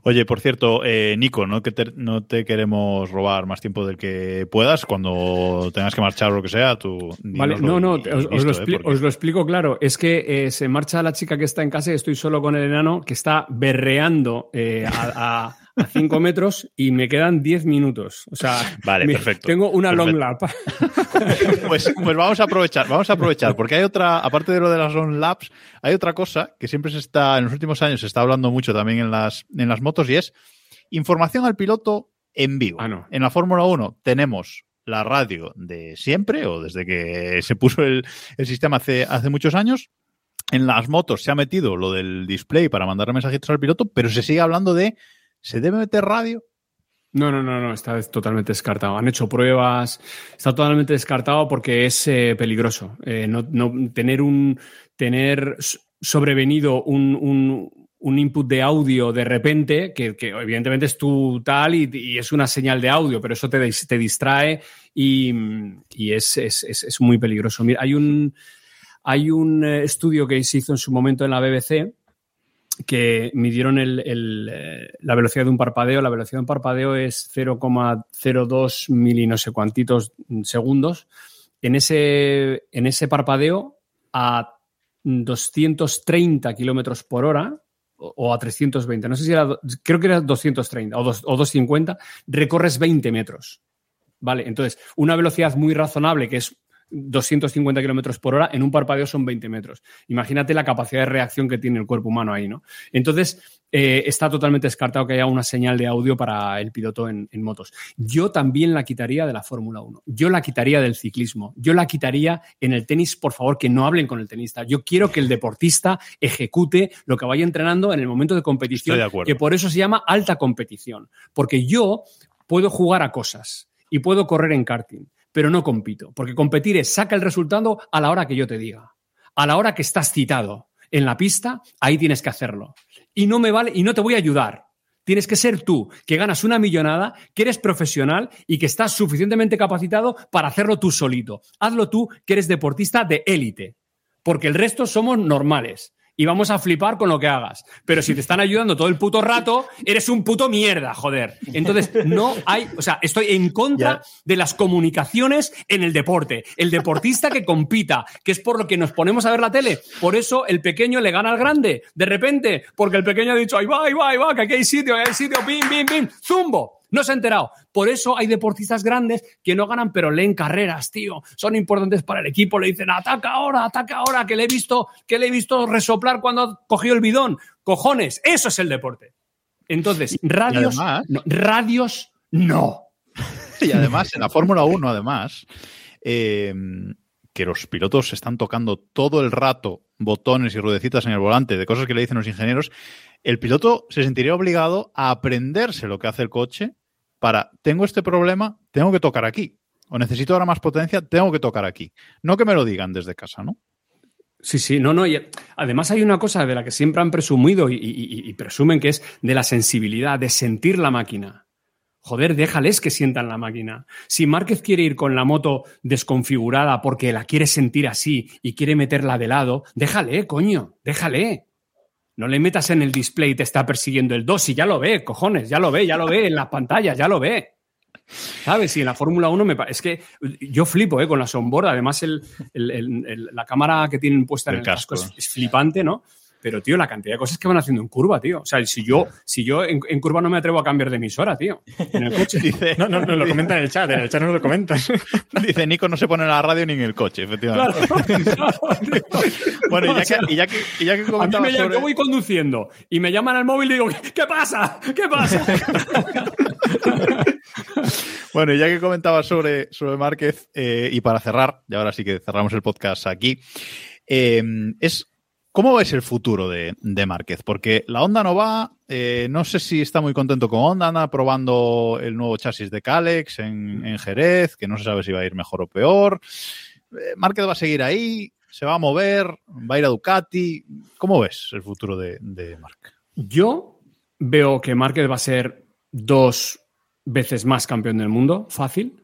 Oye, por cierto, eh, Nico, no, que te, no te queremos robar más tiempo del que puedas. Cuando tengas que marchar o lo que sea, tú. Vale, no, no, os, os lo ¿eh? Porque- os lo explico claro. Es que eh, se marcha la chica que está en casa y estoy solo con el enano que está berreando eh, a, a- a cinco metros y me quedan 10 minutos. O sea, Vale, me- perfecto, tengo una long lap. Pues, pues vamos a aprovechar, vamos a aprovechar, porque hay otra, aparte de lo de las long laps, hay otra cosa que siempre se está, en los últimos años se está hablando mucho también en las, en las motos y es información al piloto en vivo. Ah, no. En la Fórmula 1 tenemos la radio de siempre o desde que se puso el, el sistema hace, hace muchos años. En las motos se ha metido lo del display para mandar mensajitos al piloto, pero se sigue hablando de ¿se debe meter radio? No, no, no, no, está totalmente descartado. Han hecho pruebas, está totalmente descartado porque es eh, peligroso. Eh, no, no- tener un tener sobrevenido un, un- un input de audio de repente, que, que evidentemente es tu tal y, es una señal de audio, pero eso te, te distrae y, y es, es- es- es muy peligroso. Mira, hay un, hay un eh, estudio que se hizo en su momento en la BBC que midieron el- eh, la velocidad de un parpadeo. La velocidad de un parpadeo es 0,02 mil y no sé cuantitos segundos. En ese, en ese parpadeo, a 230 kilómetros por hora o a 320, no sé si era, creo que era 230 o, o 250, recorres 20 metros. Vale, entonces, una velocidad muy razonable que es 250 kilómetros por hora, en un parpadeo son 20 metros. Imagínate la capacidad de reacción que tiene el cuerpo humano ahí, ¿no? Entonces, eh, está totalmente descartado que haya una señal de audio para el piloto en, en motos. Yo también la quitaría de la Fórmula 1. Yo la quitaría del ciclismo. Yo la quitaría en el tenis, por favor, que no hablen con el tenista. Yo quiero que el deportista ejecute lo que vaya entrenando en el momento de competición, Estoy de acuerdo. que por eso se llama alta competición. Porque yo puedo jugar a cosas y puedo correr en karting, pero no compito. Porque competir es saca el resultado a la hora que yo te diga. A la hora que estás citado en la pista, ahí tienes que hacerlo. Y no me vale, y no te voy a ayudar. Tienes que ser tú, que ganas una millonada, que eres profesional y que estás suficientemente capacitado para hacerlo tú solito. Hazlo tú, que eres deportista de élite. Porque el resto somos normales. Y vamos a flipar con lo que hagas. Pero si te están ayudando todo el puto rato, eres un puto mierda, joder. Entonces, no hay. O sea, estoy en contra de las comunicaciones en el deporte. El deportista que compita, que es por lo que nos ponemos a ver la tele. Por eso el pequeño le gana al grande. De repente, porque el pequeño ha dicho, ahí va, ahí va, ahí va, que aquí hay sitio, ahí hay sitio, pim, pim, pim, zumbo. No se ha enterado. Por eso hay deportistas grandes que no ganan, pero leen carreras, tío. Son importantes para el equipo. Le dicen, ataca ahora, ataca ahora, que le he visto, que le he visto resoplar cuando ha cogido el bidón. Cojones, eso es el deporte. Entonces, radios, además- no, radios, no. Y además, en la Fórmula 1, además, eh, que los pilotos están tocando todo el rato botones y ruedecitas en el volante de cosas que le dicen los ingenieros, el piloto se sentiría obligado a aprenderse lo que hace el coche para, tengo este problema, tengo que tocar aquí. O necesito ahora más potencia, tengo que tocar aquí. No que me lo digan desde casa, ¿no? Sí, sí, no, no. Y además hay una cosa de la que siempre han presumido y, y- presumen que es de la sensibilidad, de sentir la máquina. Joder, déjales que sientan la máquina. Si Márquez quiere ir con la moto desconfigurada porque la quiere sentir así y quiere meterla de lado, déjale, coño, déjale. No le metas en el display y te está persiguiendo el 2 y ya lo ve, cojones, ya lo ve, ya lo ve en las pantallas, ya lo ve. ¿Sabes? Y en la Fórmula 1 me es que yo flipo ¿eh? con la sombra. Además, el, el- el- el- la cámara que tienen puesta en El el casco, casco. es, es flipante, ¿no? Pero, tío, la cantidad de cosas que van haciendo en curva, tío. O sea, si yo, si yo en, en curva no me atrevo a cambiar de emisora, tío. En el coche. Dice, No, no, no lo comenta en el chat, en el chat no lo comentan. dice Nico no se pone en la radio ni en el coche, efectivamente. Bueno, y ya que, y ya que, y ya que A mí comentaba me llaman, sobre- yo voy conduciendo y me llaman al móvil y digo, ¿qué pasa? ¿Qué pasa? Bueno, y ya que comentaba sobre, sobre Márquez, eh, y para cerrar, y ahora sí que cerramos el podcast aquí, eh, es ¿cómo ves el futuro de, de Márquez? Porque la Honda no va, eh, no sé si está muy contento con Honda, anda probando el nuevo chasis de Calex en, en Jerez, que no se sabe si va a ir mejor o peor. Eh, Márquez va a seguir ahí, se va a mover, va a ir a Ducati. ¿Cómo ves el futuro de, de Márquez? Yo veo que Márquez va a ser dos veces más campeón del mundo, fácil.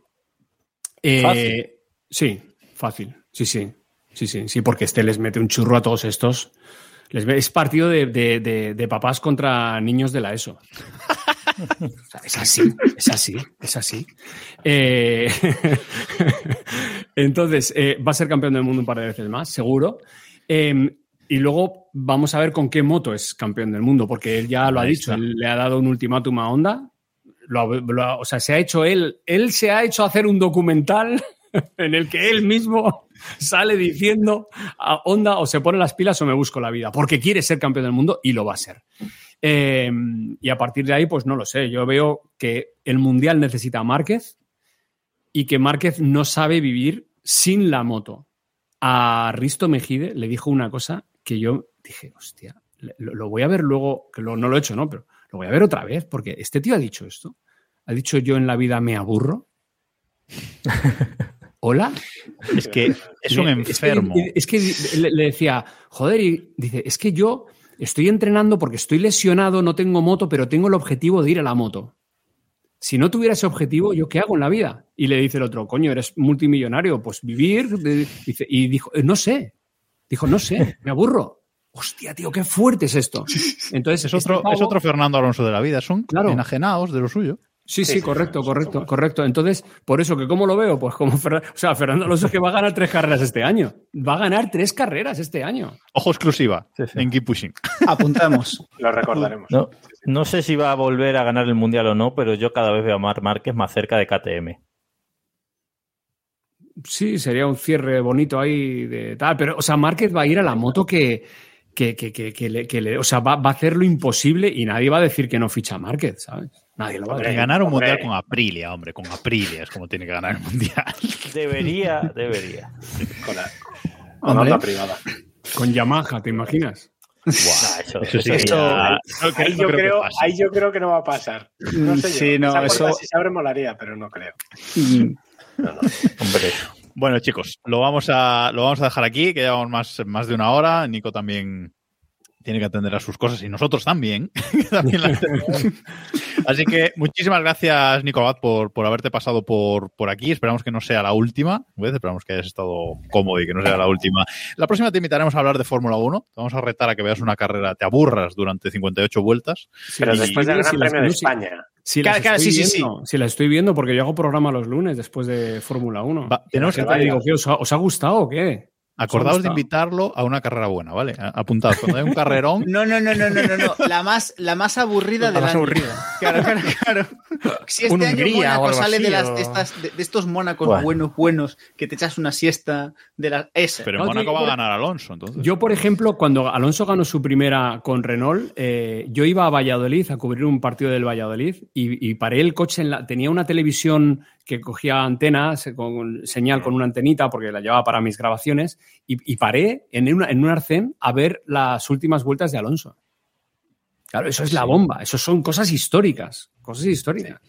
Eh, Fácil. Sí, fácil. Sí, sí. Sí, sí, sí, porque este les mete un churro a todos estos. Les es partido de, de- de- de papás contra niños de la ESO. O sea, es así, es así, es así. Eh, entonces, eh, va a ser campeón del mundo un par de veces más, seguro. Eh, y luego vamos a ver con qué moto es campeón del mundo, porque él ya lo ha dicho, él le ha dado un ultimátum a Honda. Lo o sea, se ha hecho él, él se ha hecho hacer un documental en el que él mismo sale diciendo a Honda o se pone las pilas o me busco la vida, porque quiere ser campeón del mundo y lo va a ser. Eh, y a partir de ahí, pues no lo sé. Yo veo que el Mundial necesita a Márquez y que Márquez no sabe vivir sin la moto. A Risto Mejide le dijo una cosa que yo dije, hostia, lo, lo voy a ver luego, que no lo he hecho, ¿no? Pero lo voy a ver otra vez, porque este tío ha dicho esto. Ha dicho yo en la vida me aburro. ¿Hola? Es que es un enfermo. Es que, es que le, decía, joder, y dice, es que yo estoy entrenando porque estoy lesionado, no tengo moto, pero tengo el objetivo de ir a la moto. Si no tuviera ese objetivo, ¿yo qué hago en la vida? Y le dice el otro, coño, eres multimillonario, pues vivir. dice- y dijo, "Eh, no sé. Dijo, no sé, me aburro. Hostia, tío, qué fuerte es esto. Entonces, Es otro, este pavo- es otro Fernando Alonso de la vida, son Claro. enajenados de lo suyo. Sí, sí, correcto, sí, correcto, correcto. Entonces, por eso que cómo lo veo, pues como Ferran- o sea, Fernando Alonso que va a ganar tres carreras este año. Va a ganar tres carreras este año. Ojo exclusiva Sí, sí. en Keep Pushing. Apuntamos. Lo recordaremos. No, no sé si va a volver a ganar el mundial o no, pero yo cada vez veo a Mar Márquez más cerca de KTM. Sí, sería un cierre bonito ahí de tal, pero, o sea, Márquez va a ir a la moto que, que, que, que, que le, que le- o sea, va, va a hacer lo imposible y nadie va a decir que no ficha a Márquez, ¿sabes? Nadie lo va a decir. ganar un mundial con Aprilia, hombre, con Aprilia es como tiene que ganar el mundial. Debería, debería. Con la, con privada. Con Yamaha, ¿te imaginas? Buah, eso, Eso sí, eso ya- Ahí yo, creo, ahí yo creo que no va a pasar. No sé Sí, yo. no, Esa eso- Si se abre, molaría, pero no creo. Mm. hombre. Bueno, chicos, lo vamos a, lo vamos a dejar aquí, que llevamos más, más de una hora. Nico también tiene que atender a sus cosas y nosotros también. que también las tenemos. Así que muchísimas gracias, Nico Abad, por, por haberte pasado por, por aquí. Esperamos que no sea la última vez, esperamos que hayas estado cómodo y que no sea la última. La próxima te invitaremos a hablar de Fórmula 1. Te vamos a retar a que veas una carrera, te aburras durante 58 vueltas. Pero Sí, después del sí, Gran sí, las- Premio de sí, España. Si las Claro, claro, estoy sí, sí, viendo, Si la estoy viendo, porque yo hago programa los lunes después de Fórmula 1. Va, tenemos Que te digo, ¿qué, os, ha, os ha gustado o qué? Acordaos de invitarlo a una carrera buena, ¿vale? A- Apuntad, cuando hay un carrerón, No, no, no, no, no, no, no. La más, la más aburrida La del más año. aburrida. Claro, claro, claro. Si este Un año Mónaco sale de, las, de, estas, de, de estos Mónacos Bueno. buenos, buenos, que te echas una siesta de las. Ese. pero en No, Mónaco va a ganar Alonso, entonces. Yo, por ejemplo, cuando Alonso ganó su primera con Renault, eh, yo iba a Valladolid a cubrir un partido del Valladolid y, y paré el coche. En la, tenía una televisión que cogía antenas, con señal con una antenita, porque la llevaba para mis grabaciones, y, y paré en, una, en un arcén a ver las últimas vueltas de Alonso. Claro, eso es la bomba. Eso son cosas históricas. Cosas históricas.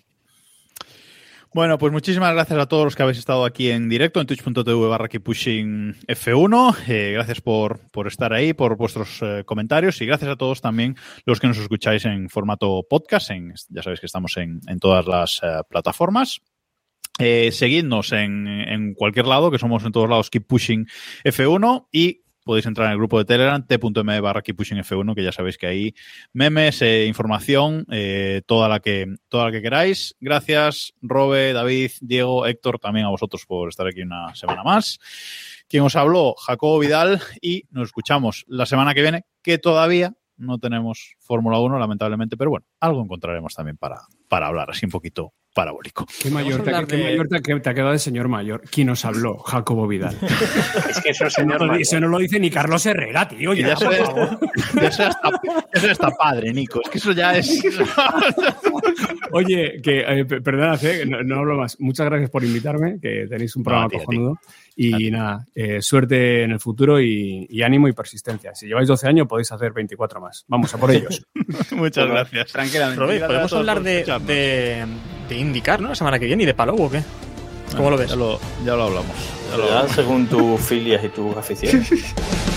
Bueno, pues muchísimas gracias a todos los que habéis estado aquí en directo en twitch.tv barra Keeppushing F1. Eh, gracias por, por estar ahí, por vuestros eh, comentarios y gracias a todos también los que nos escucháis en formato podcast. En, ya sabéis que estamos en, en todas las eh, plataformas. Eh, seguidnos en, en cualquier lado, que somos en todos lados Keep Pushing F1 y podéis entrar en el grupo de Telegram, t.m barra F1, que ya sabéis que ahí memes, eh, información, eh, toda, la que, toda la que queráis. Gracias, Robe, David, Diego, Héctor, también a vosotros por estar aquí una semana más. Quien os habló, Jacobo Vidal, y nos escuchamos la semana que viene, que todavía no tenemos Fórmula 1, lamentablemente, pero bueno, algo encontraremos también para, para hablar, así un poquito parabólico. Qué mayor, te, qué mayor te, te, ha quedado de señor mayor. ¿Quién nos habló? Jacobo Vidal. es que eso, señor no, eso no lo dice ni Carlos Herrera, tío. Ya, ya, soy, ya soy hasta, eso está padre, Nico. Es que eso ya es. Oye, que eh, perdonad, eh, no, no, hablo más. Muchas gracias por invitarme, que tenéis un programa no, cojonudo. Y nada, eh, suerte en el futuro y, y, ánimo y persistencia. Si lleváis 12 años, podéis hacer 24 más. Vamos a por ellos. Muchas gracias. Tranquilamente. Robert, ¿podemos hablar de, de, de, indicar, ¿no? La semana que viene y de Palou o qué? ¿Cómo lo ves? Ya lo, ya lo hablamos. Ya lo hablamos. según tus filias y tus aficiones.